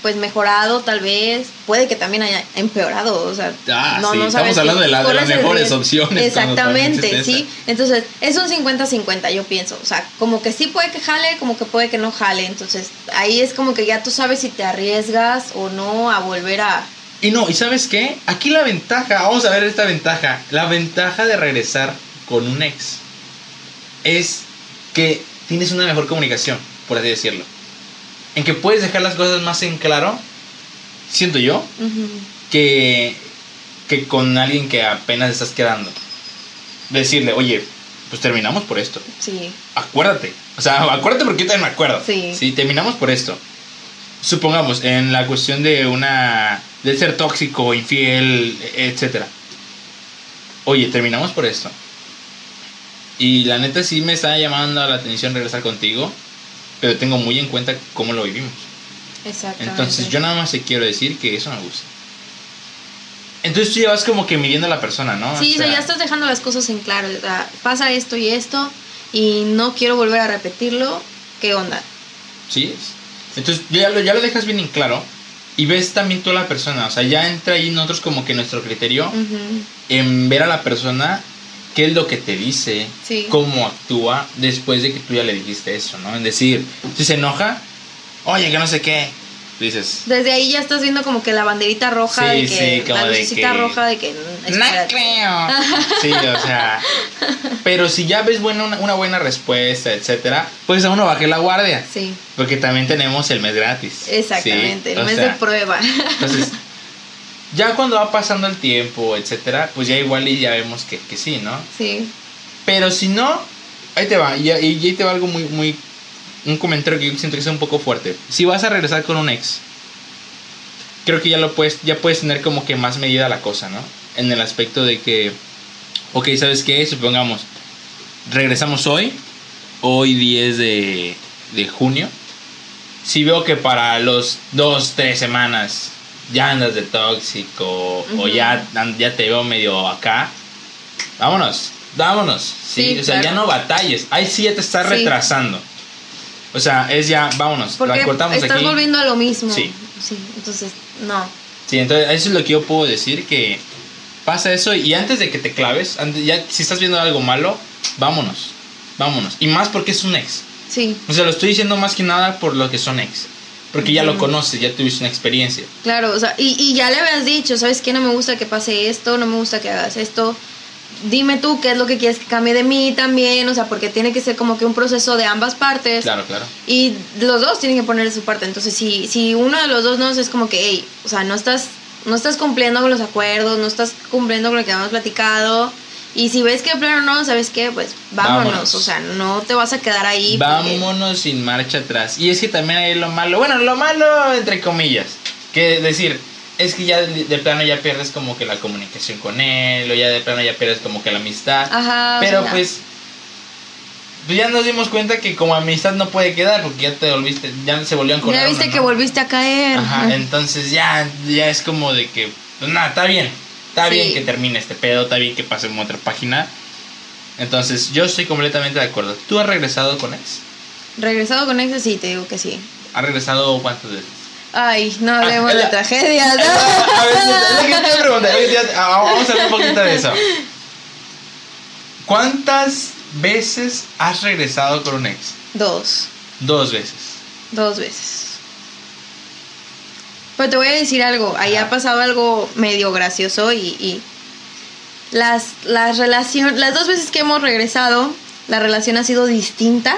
Speaker 2: pues mejorado tal vez, puede que también haya empeorado, o sea,
Speaker 1: Ah, sí,
Speaker 2: sabes
Speaker 1: estamos hablando de, la- de las mejores opciones.
Speaker 2: Exactamente, sí. Entonces, es un 50-50, yo pienso. O sea, como que sí puede que jale, como que puede que no jale. Entonces, ahí es como que ya tú sabes si te arriesgas o no a volver a...
Speaker 1: Y no, ¿y sabes qué? Aquí la ventaja, vamos a ver esta ventaja. La ventaja de regresar con un ex es que tienes una mejor comunicación, por así decirlo. En que puedes dejar las cosas más en claro, siento yo, que, que con alguien que apenas estás quedando. Decirle, oye, pues terminamos por esto.
Speaker 2: Sí,
Speaker 1: Acuérdate. O sea, acuérdate porque yo también me acuerdo.
Speaker 2: Sí.
Speaker 1: terminamos por esto. Supongamos, en la cuestión de una. de ser tóxico, infiel, etcétera. Oye, terminamos por esto. Y la neta sí me está llamando la atención regresar contigo. Pero tengo muy en cuenta cómo lo vivimos.
Speaker 2: exactamente.
Speaker 1: Entonces yo nada más te quiero decir que eso me gusta. Entonces tú ya vas como que midiendo a la persona, ¿no?
Speaker 2: Sí,
Speaker 1: O
Speaker 2: sea, ya estás dejando las cosas en claro. o sea, pasa esto y esto y no quiero volver a repetirlo. ¿Qué onda?
Speaker 1: Sí. Entonces ya lo, ya lo dejas bien en claro. Y ves también tú a la persona. O sea, ya entra ahí nosotros como que nuestro criterio en ver a la persona qué es lo que te dice,
Speaker 2: Sí.
Speaker 1: cómo actúa después de que tú ya le dijiste eso, ¿no? En decir, si se enoja, oye, que no sé qué. Dices,
Speaker 2: Desde ahí ya estás viendo como que la banderita roja
Speaker 1: Sí,
Speaker 2: de que
Speaker 1: sí, como
Speaker 2: la
Speaker 1: de
Speaker 2: lucecita
Speaker 1: que-
Speaker 2: roja de que
Speaker 1: no creo. Sí, o sea. Pero si ya ves buena, una, una buena respuesta, etcétera, pues a uno baje la guardia.
Speaker 2: Sí,
Speaker 1: Porque también tenemos el mes gratis.
Speaker 2: exactamente,
Speaker 1: ¿sí?
Speaker 2: el mes
Speaker 1: sea,
Speaker 2: de prueba.
Speaker 1: Entonces, ya cuando va pasando el tiempo, etcétera, pues ya igual y ya vemos que, que sí, ¿no?
Speaker 2: sí,
Speaker 1: Pero si no, ahí te va, y, y ahí te va algo muy, muy, un comentario que yo siento que es un poco fuerte. Si vas a regresar con un ex, creo que ya lo puedes, ya puedes tener como que más medida la cosa, ¿no? En el aspecto de que, ok, ¿sabes qué? Supongamos, regresamos hoy, hoy 10 de, de junio. Si veo que para los dos, tres semanas ya andas de tóxico o ya, ya te veo medio acá, vámonos, vámonos. Sí,
Speaker 2: Sí,
Speaker 1: o sea, ya no batalles. Ahí sí ya te estás
Speaker 2: Sí.
Speaker 1: retrasando. O sea, es ya, vámonos,
Speaker 2: porque
Speaker 1: la cortamos
Speaker 2: estás
Speaker 1: aquí.
Speaker 2: volviendo a lo mismo.
Speaker 1: Sí.
Speaker 2: Sí, entonces, no.
Speaker 1: Sí, entonces eso es lo que yo puedo decir que pasa eso y antes de que te claves, antes, ya si estás viendo algo malo, vámonos, vámonos. Y más porque es un ex.
Speaker 2: Sí,
Speaker 1: O sea, lo estoy diciendo más que nada por lo que son ex. Porque ya lo conoces, ya tuviste una experiencia.
Speaker 2: claro, o sea, y, y ya le habías dicho, ¿sabes qué? No me gusta que pase esto, no me gusta que hagas esto. Dime tú qué es lo que quieres que cambie de mí también, o sea, porque tiene que ser como que un proceso de ambas partes.
Speaker 1: Claro, claro.
Speaker 2: Y los dos tienen que poner de su parte. Entonces, si, si uno de los dos no es como que, hey, o sea, no estás, no estás cumpliendo con los acuerdos, no estás cumpliendo con lo que habíamos platicado. Y si ves que plano no, ¿sabes qué? Pues vámonos.
Speaker 1: Vámonos.
Speaker 2: O sea, no te vas a quedar ahí. porque-
Speaker 1: Vámonos sin marcha atrás. Y es que también hay lo malo. Bueno, lo malo entre comillas. Que decir, es que ya de, de plano ya pierdes como que la comunicación con él. O ya de plano ya pierdes como que la amistad.
Speaker 2: Ajá.
Speaker 1: Pero pues, pues ya nos dimos cuenta que como amistad no puede quedar porque ya te volviste, ya se volvió a encontrar.
Speaker 2: Ya viste
Speaker 1: uno,
Speaker 2: que
Speaker 1: ¿no?
Speaker 2: volviste a caer.
Speaker 1: Ajá, entonces ya, ya es como de que, pues nada, está bien. Está
Speaker 2: Sí.
Speaker 1: bien que termine este pedo, está bien que pasemos a otra página. Entonces, yo estoy completamente de acuerdo. ¿Tú has regresado con ex?
Speaker 2: Regresado con ex, sí, te digo que sí.
Speaker 1: ¿Has regresado cuántas veces?
Speaker 2: Ay, no hablemos
Speaker 1: Ah,
Speaker 2: de
Speaker 1: la-
Speaker 2: tragedias. ¿no?
Speaker 1: A ver, es lo que te iba a preguntar, es lo que te iba a- ah, Vamos a hablar un poquito de eso. ¿Cuántas veces has regresado con un ex?
Speaker 2: Dos.
Speaker 1: Dos veces.
Speaker 2: Dos veces. Pero te voy a decir algo, ahí ha pasado algo medio gracioso y, y las, las las dos veces que hemos regresado, la relación ha sido distinta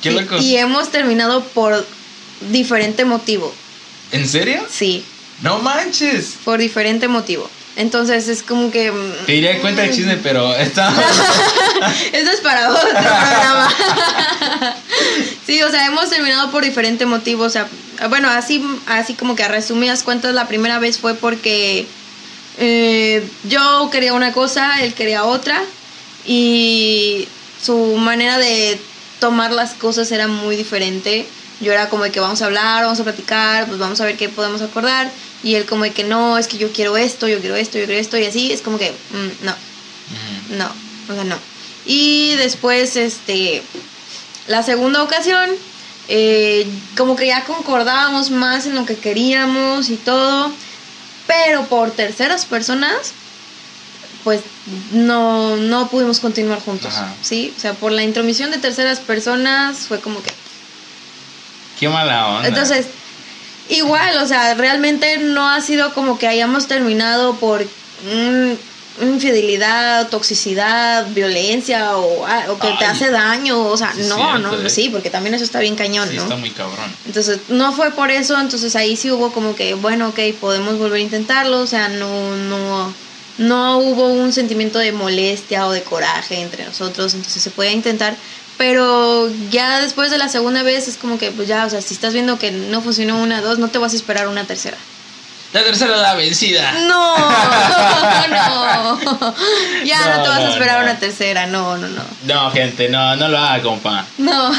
Speaker 1: ¿Qué
Speaker 2: y, y hemos terminado por diferente motivo,
Speaker 1: ¿En serio?
Speaker 2: sí,
Speaker 1: No manches.
Speaker 2: por diferente motivo. Entonces es como que... mm,
Speaker 1: Te diría cuenta el chisme, pero está.
Speaker 2: Eso es para otro programa. sí, o sea, hemos terminado por diferente motivo. O sea, bueno, así, así como que a resumidas cuentas, la primera vez fue porque eh, yo quería una cosa, él quería otra. Y su manera de tomar las cosas era muy diferente. Yo era como de que vamos a hablar, vamos a platicar, pues vamos a ver qué podemos acordar. Y él como de que no, es que yo quiero esto, yo quiero esto, yo quiero esto. Y así es como que, mm, no, no, o sea, no. Y después, este, la segunda ocasión, eh, como que ya concordábamos más en lo que queríamos y todo, pero por terceras personas, pues no, no pudimos continuar juntos,
Speaker 1: Ajá.
Speaker 2: ¿sí? O sea, por la intromisión de terceras personas fue como que...
Speaker 1: Qué mala onda.
Speaker 2: Entonces, igual, o sea, realmente no ha sido como que hayamos terminado por mm, infidelidad, toxicidad, violencia o, ah, o que te hace daño, o sea,
Speaker 1: Sí,
Speaker 2: no,
Speaker 1: cierto,
Speaker 2: no,
Speaker 1: eh.
Speaker 2: sí, porque también eso está bien cañón,
Speaker 1: Sí,
Speaker 2: ¿no?
Speaker 1: está muy cabrón.
Speaker 2: Entonces, no fue por eso, entonces ahí sí hubo como que, bueno, ok, podemos volver a intentarlo, o sea, no, no, no hubo un sentimiento de molestia o de coraje entre nosotros, entonces se puede intentar, pero ya después de la segunda vez es como que, pues ya, o sea, si estás viendo que no funcionó una, dos, no te vas a esperar una tercera.
Speaker 1: La tercera la vencida.
Speaker 2: No, no, ya no,
Speaker 1: No,
Speaker 2: te vas
Speaker 1: no,
Speaker 2: a esperar
Speaker 1: no.
Speaker 2: una tercera, no, no, no,
Speaker 1: No, gente, no, no lo haga, compa.
Speaker 2: no.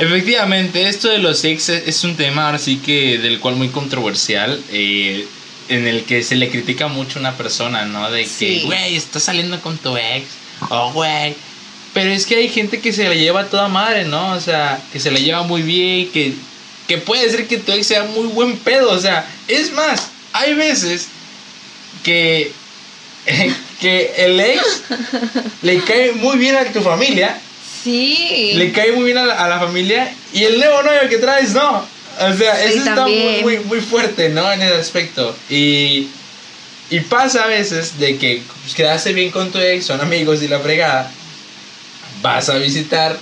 Speaker 1: Efectivamente, esto de los ex es un tema ahora sí que del cual muy controversial, eh, en el que se le critica mucho a una persona, ¿no? De que,
Speaker 2: Sí.
Speaker 1: güey, estás saliendo con tu ex, oh, güey. Pero es que hay gente que se la lleva a toda madre, ¿no? O sea, que se la lleva muy bien, que, que puede ser que tu ex sea muy buen pedo, o sea, es más, hay veces que, que el ex le cae muy bien a tu familia
Speaker 2: Sí.
Speaker 1: le cae muy bien a la, a la familia y el nuevo novio que traes no. O sea,
Speaker 2: Sí,
Speaker 1: eso está muy, muy, muy fuerte, ¿no? En ese aspecto. Y, y pasa a veces de que pues, quedaste bien con tu ex, son amigos y la fregada. Vas a visitar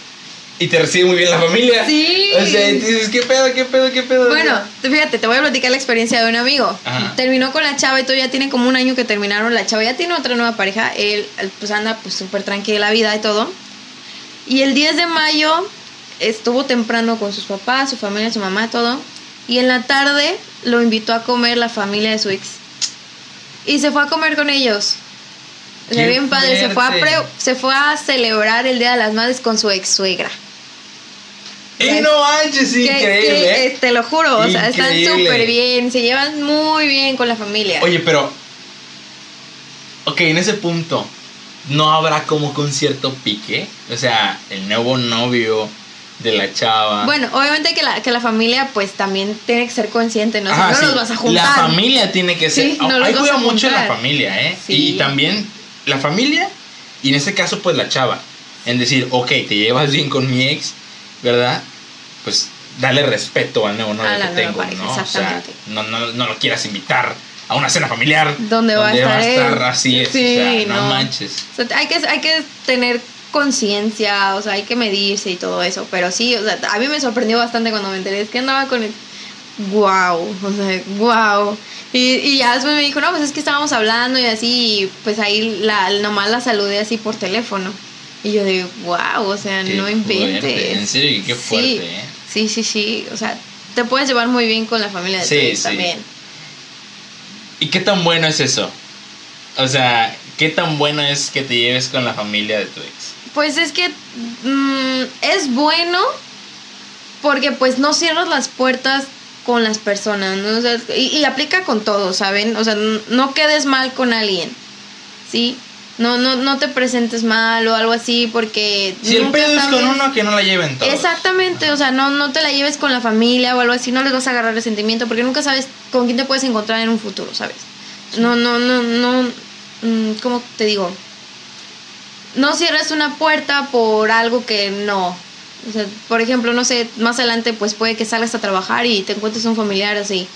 Speaker 1: y te recibe muy bien la familia.
Speaker 2: Sí.
Speaker 1: O sea, y dices, ¿qué pedo, qué pedo, qué pedo?
Speaker 2: Bueno, te- fíjate, te voy a platicar la experiencia de un amigo.
Speaker 1: Ajá.
Speaker 2: Terminó con la chava y todo, ya tiene como un año que terminaron. La chava ya tiene otra nueva pareja. Él, él, pues anda pues súper tranquila la vida y todo. Y el 10 de mayo estuvo temprano con sus papás, su familia, su mamá, todo. Y en la tarde lo invitó a comer la familia de su ex. Y se fue a comer con ellos. O sea,
Speaker 1: ¡Qué
Speaker 2: bien padre. Se fue, a pre- se fue a celebrar el Día de las Madres con su ex suegra.
Speaker 1: ¡Y no manches!
Speaker 2: Que-
Speaker 1: Increíble.
Speaker 2: que,
Speaker 1: ¿eh?
Speaker 2: te lo juro, o sea, están súper bien, se llevan muy bien con la familia.
Speaker 1: Oye, pero. Ok, en ese punto, ¿no habrá como que un cierto pique? O sea, el nuevo novio de la chava.
Speaker 2: Bueno, obviamente que la, que la familia pues también tiene que ser consciente, ¿no? No
Speaker 1: sí,
Speaker 2: los vas a juntar.
Speaker 1: La familia tiene que ser.
Speaker 2: Sí, no los
Speaker 1: Ahí juega mucho la familia, ¿eh?
Speaker 2: Sí.
Speaker 1: Y, también la familia, y en este caso, pues la chava. En decir, ok, te llevas bien con mi ex, ¿verdad? Pues dale respeto al nuevo novio que tengo, ¿no? O sea, no, no, no lo quieras invitar a una cena familiar.
Speaker 2: Donde va a estar
Speaker 1: así es.
Speaker 2: Sí,
Speaker 1: o sea, no,
Speaker 2: no.
Speaker 1: manches.
Speaker 2: O sea, hay que, hay que tener conciencia, o sea, hay que medirse y todo eso. Pero sí, o sea, a mí me sorprendió bastante cuando me enteré. Es que andaba con el. ¡Wow! O sea, ¡wow! Y, y ya después me dijo, no, pues es que estábamos hablando y así, y pues ahí la, nomás la saludé así por teléfono. Y yo de, wow, o sea,
Speaker 1: Qué
Speaker 2: no inventes.
Speaker 1: fuerte, En serio, qué fuerte,
Speaker 2: sí,
Speaker 1: ¿eh?
Speaker 2: Sí, sí, sí. O sea, te puedes llevar muy bien con la familia de
Speaker 1: Sí,
Speaker 2: tu ex
Speaker 1: sí.
Speaker 2: también.
Speaker 1: ¿Y qué tan bueno es eso? O sea, ¿qué tan bueno es que te lleves con la familia de tu ex?
Speaker 2: Pues es que mm, es bueno porque pues no cierras las puertas con las personas, ¿no? O sea, y, y aplica con todo, ¿saben? O sea, no quedes mal con alguien, ¿sí? No, no, no te presentes mal o algo así porque...
Speaker 1: Si el
Speaker 2: nunca
Speaker 1: pedo es con
Speaker 2: sabes-
Speaker 1: uno, que no la lleven todos.
Speaker 2: Exactamente, o sea, no, no te la lleves con la familia o algo así, no les vas a agarrar resentimiento porque nunca sabes con quién te puedes encontrar en un futuro, ¿sabes? No, no, no, no, mm, ¿cómo te digo? No cierres una puerta por algo que no. O sea, por ejemplo, no sé, más adelante pues puede que salgas a trabajar y te encuentres un familiar así.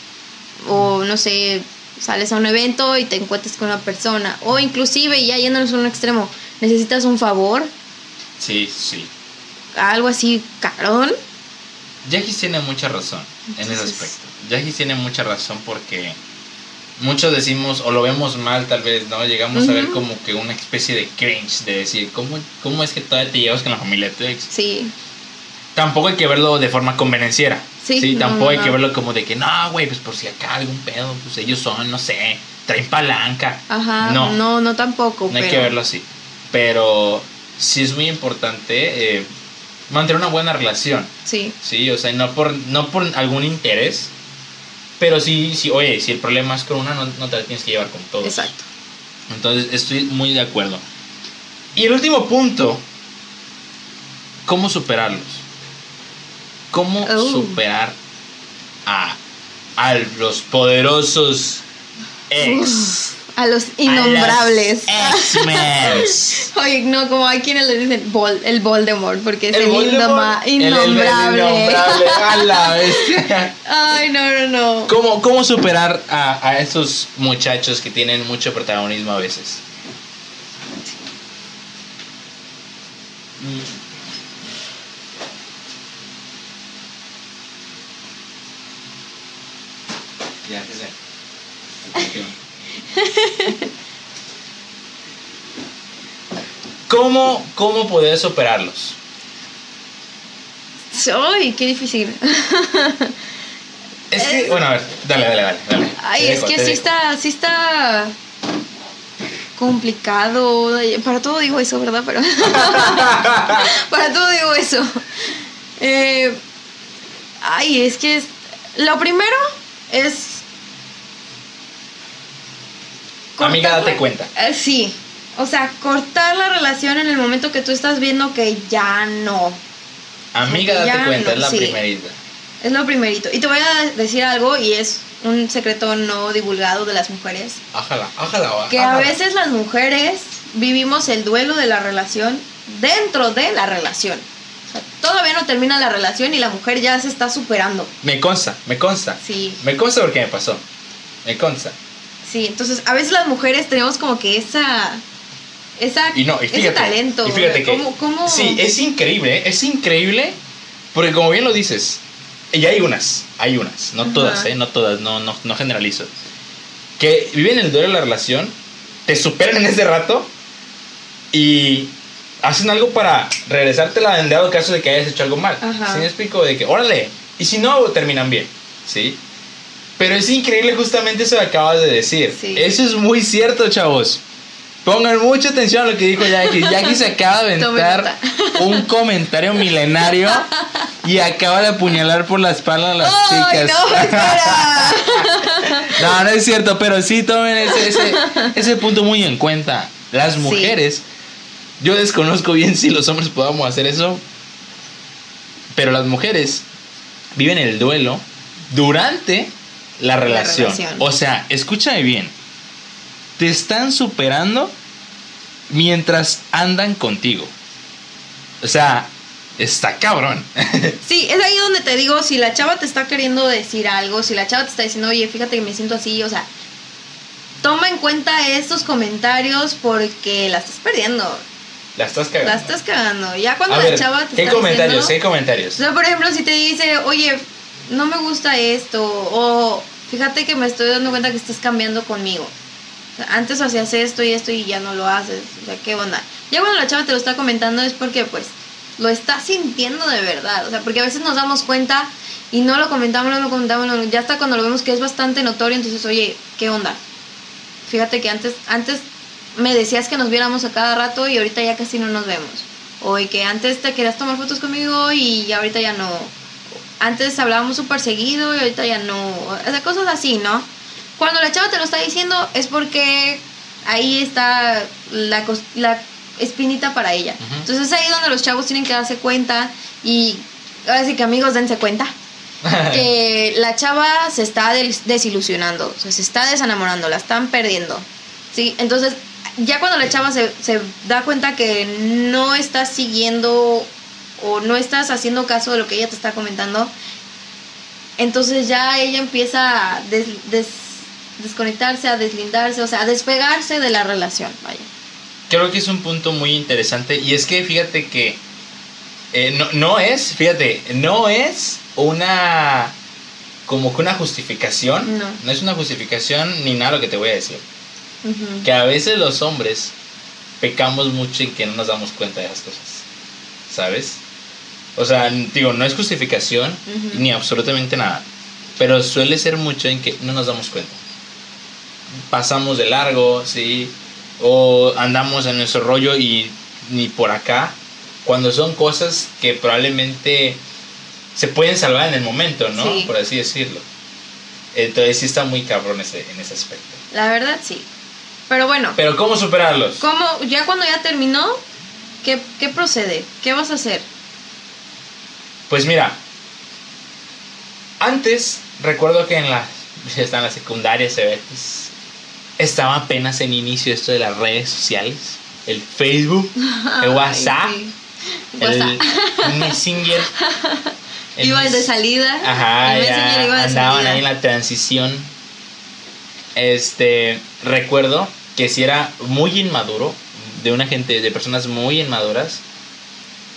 Speaker 2: O no sé, sales a un evento y te encuentres con una persona. O inclusive, ya yéndonos a un extremo, necesitas un favor,
Speaker 1: Sí, sí.
Speaker 2: algo así carón.
Speaker 1: Jackie tiene mucha razón en ese aspecto. Jackie tiene mucha razón porque muchos decimos o lo vemos mal tal vez, ¿no? Llegamos a ver como que una especie de cringe de decir, ¿cómo, cómo es que todavía te llevas con la familia de tu ex?
Speaker 2: Sí,
Speaker 1: Tampoco hay que verlo de forma convenenciera.
Speaker 2: Sí, no,
Speaker 1: tampoco
Speaker 2: no,
Speaker 1: hay que verlo como de que, no, güey, pues por si acá algún pedo, pues ellos son, no sé, traen palanca.
Speaker 2: ajá,
Speaker 1: No.
Speaker 2: no, no, tampoco.
Speaker 1: No hay que verlo así. Pero sí es muy importante eh, mantener una buena relación.
Speaker 2: Sí,
Speaker 1: Sí, o sea, no por, no por algún interés. Pero sí, sí, oye, si el problema es con una, no, no te la tienes que llevar con todos.
Speaker 2: exacto.
Speaker 1: Entonces, estoy muy de acuerdo. Y el último punto, ¿cómo superarlos? ¿Cómo
Speaker 2: Oh.
Speaker 1: superar a, a los poderosos ex?
Speaker 2: A los innombrables.
Speaker 1: X-Men.
Speaker 2: Oye, no, como hay quienes le dicen Vol- el Voldemort, porque es el,
Speaker 1: Voldemort, el-
Speaker 2: innombrable.
Speaker 1: a la bestia.
Speaker 2: Ay, no, no, no.
Speaker 1: ¿Cómo, cómo superar a, a esos muchachos que tienen mucho protagonismo a veces? Ya, que sé. ¿Cómo, ¿Cómo poder superarlos?
Speaker 2: Ay, qué difícil.
Speaker 1: Es que, bueno, a ver, dale, dale, dale. dale.
Speaker 2: Ay,
Speaker 1: Te
Speaker 2: es
Speaker 1: dejo,
Speaker 2: que sí
Speaker 1: dejo.
Speaker 2: está, sí está complicado. Para todo digo eso, ¿verdad? Pero para todo digo eso. Eh, ay, es que es- lo primero es
Speaker 1: Amiga, date
Speaker 2: la-
Speaker 1: cuenta.
Speaker 2: Eh, sí. O sea, cortar la relación en el momento que tú estás viendo que ya no.
Speaker 1: Amiga, date cuenta,
Speaker 2: no,
Speaker 1: es la
Speaker 2: sí.
Speaker 1: primerita.
Speaker 2: Es lo primerito. Y te voy a decir algo y es un secreto no divulgado de las mujeres.
Speaker 1: Ájala, ájala,
Speaker 2: Que a veces las mujeres vivimos el duelo de la relación dentro de la relación. O sea, todavía no termina la relación y la mujer ya se está superando.
Speaker 1: Me consta, me consta.
Speaker 2: Sí,
Speaker 1: Me consta porque me pasó. Me consta.
Speaker 2: Sí. Entonces, a veces las mujeres tenemos como que esa. Esa,
Speaker 1: Y no, y
Speaker 2: ese
Speaker 1: fíjate.
Speaker 2: talento.
Speaker 1: Y fíjate que.
Speaker 2: ¿cómo- cómo-
Speaker 1: Sí, es increíble, ¿eh? es increíble. Porque como bien lo dices, y hay unas, hay unas, no
Speaker 2: Ajá.
Speaker 1: todas, ¿eh? No todas, no, no, no generalizo. Que viven el duelo de la relación, te superan en ese rato y hacen algo para regresártela en dado caso de que hayas hecho algo mal.
Speaker 2: Ajá.
Speaker 1: ¿Sí me explico? De que, órale, y si no, terminan bien, ¿sí? Pero es increíble justamente eso que acabas de decir.
Speaker 2: Sí.
Speaker 1: Eso es muy cierto, chavos. Pongan mucha atención a lo que dijo Jackie. Jackie se acaba de aventar un comentario milenario y acaba de apuñalar por la espalda a las
Speaker 2: ¡Ay,
Speaker 1: chicas.
Speaker 2: no!
Speaker 1: No, no es cierto, pero sí tomen ese, ese, ese punto muy en cuenta. Las
Speaker 2: Sí.
Speaker 1: mujeres, yo desconozco bien si los hombres podamos hacer eso, pero las mujeres viven el duelo durante la relación.
Speaker 2: relación.
Speaker 1: O sea, escúchame bien, te están superando mientras andan contigo. O sea, está cabrón.
Speaker 2: Sí, es ahí donde te digo, si la chava te está queriendo decir algo, si la chava te está diciendo, oye, fíjate que me siento así, o sea, toma en cuenta estos comentarios porque la estás perdiendo.
Speaker 1: La estás cagando.
Speaker 2: La estás cagando. Ya cuando
Speaker 1: A
Speaker 2: la
Speaker 1: ver,
Speaker 2: chava te
Speaker 1: ¿qué
Speaker 2: está
Speaker 1: comentarios?
Speaker 2: diciendo-
Speaker 1: ¿Qué comentarios?
Speaker 2: O sea, por ejemplo, si te dice, oye, no me gusta esto, o fíjate que me estoy dando cuenta que estás cambiando conmigo. Antes hacías esto y esto y ya no lo haces. O sea, ¿qué onda? Ya cuando la chava te lo está comentando es porque, pues, lo está sintiendo de verdad. O sea, porque a veces nos damos cuenta y no lo comentamos, no lo comentamos, ya hasta cuando lo vemos que es bastante notorio, entonces, oye, ¿qué onda? Fíjate que antes, antes me decías que nos viéramos a cada rato y ahorita ya casi no nos vemos. O que antes te querías tomar fotos conmigo y ahorita ya no. Antes hablábamos súper seguido y ahorita ya no. O sea, cosas así, ¿no? Cuando la chava te lo está diciendo es porque ahí está la, la espinita para ella.
Speaker 1: Ujú.
Speaker 2: Entonces es ahí donde los chavos tienen que darse cuenta y ahora sí que amigos dense cuenta que la chava se está des- desilusionando, o sea, se está desenamorando, la están perdiendo. ¿sí? Entonces, ya cuando la chava se, se da cuenta que no estás siguiendo o no estás haciendo caso de lo que ella te está comentando, entonces ya ella empieza a des- des- desconectarse, a deslindarse, o sea, a despegarse de la relación, vaya.
Speaker 1: Creo que es un punto muy interesante y es que fíjate que eh, no, no es, fíjate, no es una como que una justificación,
Speaker 2: No.
Speaker 1: es una justificación ni nada lo que te voy a decir. Que a veces los hombres pecamos mucho en que no nos damos cuenta de esas cosas, ¿sabes? O sea, digo, no es justificación ni absolutamente nada, pero suele ser mucho en que no nos damos cuenta. Pasamos de largo, ¿sí? O andamos en nuestro rollo y ni por acá, cuando son cosas que probablemente se pueden salvar en el momento, ¿no?
Speaker 2: Sí.
Speaker 1: Por así decirlo. Entonces sí está muy cabrón ese, en ese aspecto.
Speaker 2: La verdad, sí. Pero bueno.
Speaker 1: Pero ¿cómo superarlos?
Speaker 2: ¿Cómo? Ya cuando ya terminó, ¿qué, qué procede? ¿Qué vas a hacer?
Speaker 1: Pues mira, antes recuerdo que en la, ya está en la secundaria, se ve, pues, estaba apenas en inicio esto de las redes sociales, el Facebook, el WhatsApp,
Speaker 2: Ay, sí. WhatsApp.
Speaker 1: el Messenger. el
Speaker 2: Iba de salida.
Speaker 1: Ajá,
Speaker 2: el Messenger iba de
Speaker 1: andaban
Speaker 2: salida.
Speaker 1: ahí en la transición. Este, recuerdo que si era muy inmaduro, de una gente, de personas muy inmaduras,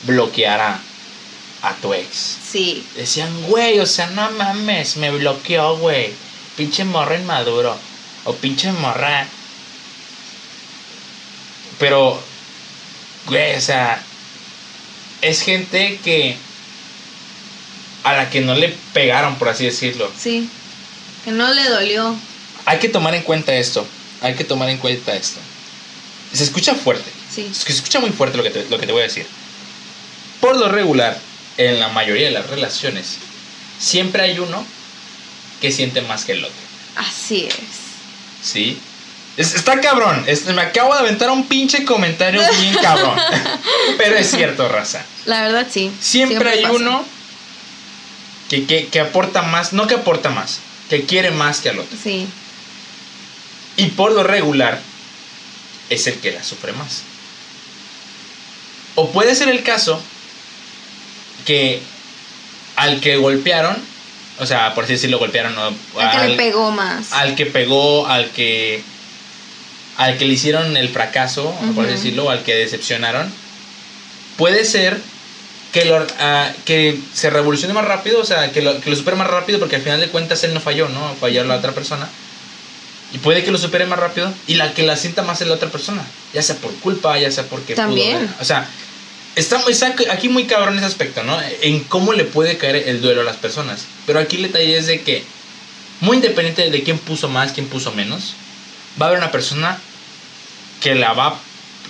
Speaker 1: bloquear a, a tu ex.
Speaker 2: Sí.
Speaker 1: Decían, güey, o sea, no mames, me bloqueó, güey. Pinche morra inmaduro. O pinche morra. Pero, güey, o sea, es gente que. a la que no le pegaron, por así decirlo.
Speaker 2: Sí. Que no le dolió.
Speaker 1: Hay que tomar en cuenta esto. Hay que tomar en cuenta esto. Se escucha fuerte.
Speaker 2: Sí.
Speaker 1: Se escucha muy fuerte lo que, te, lo que te voy a decir. Por lo regular, en la mayoría de las relaciones, siempre hay uno que siente más que el otro.
Speaker 2: Así es.
Speaker 1: ¿Sí? Es- está cabrón. Es- me acabo de aventar un pinche comentario bien cabrón. Pero es cierto, raza.
Speaker 2: La verdad, sí.
Speaker 1: Siempre, hay
Speaker 2: pasa.
Speaker 1: uno que, que, que aporta más, no que aporta más, que quiere más que al otro.
Speaker 2: Sí.
Speaker 1: Y por lo regular, es el que la sufre más. O puede ser el caso que al que golpearon, o sea, por así decirlo, golpearon, ¿no?
Speaker 2: Al que le pegó más.
Speaker 1: al que pegó, al que al que le hicieron el fracaso, por así decirlo, o al que decepcionaron, puede ser que, lo, ah, que se revolucione más rápido, o sea, que lo, que lo supere más rápido, porque al final de cuentas él no falló, ¿no? Falló la otra persona. Y puede que lo supere más rápido y la que la sienta más es la otra persona, ya sea por culpa, ya sea porque pudo
Speaker 2: También.
Speaker 1: haber- o sea, está, está aquí muy cabrón ese aspecto, ¿no? En cómo le puede caer el duelo a las personas. Pero aquí el detalle es de que, muy independiente de quién puso más, quién puso menos, va a haber una persona que la va,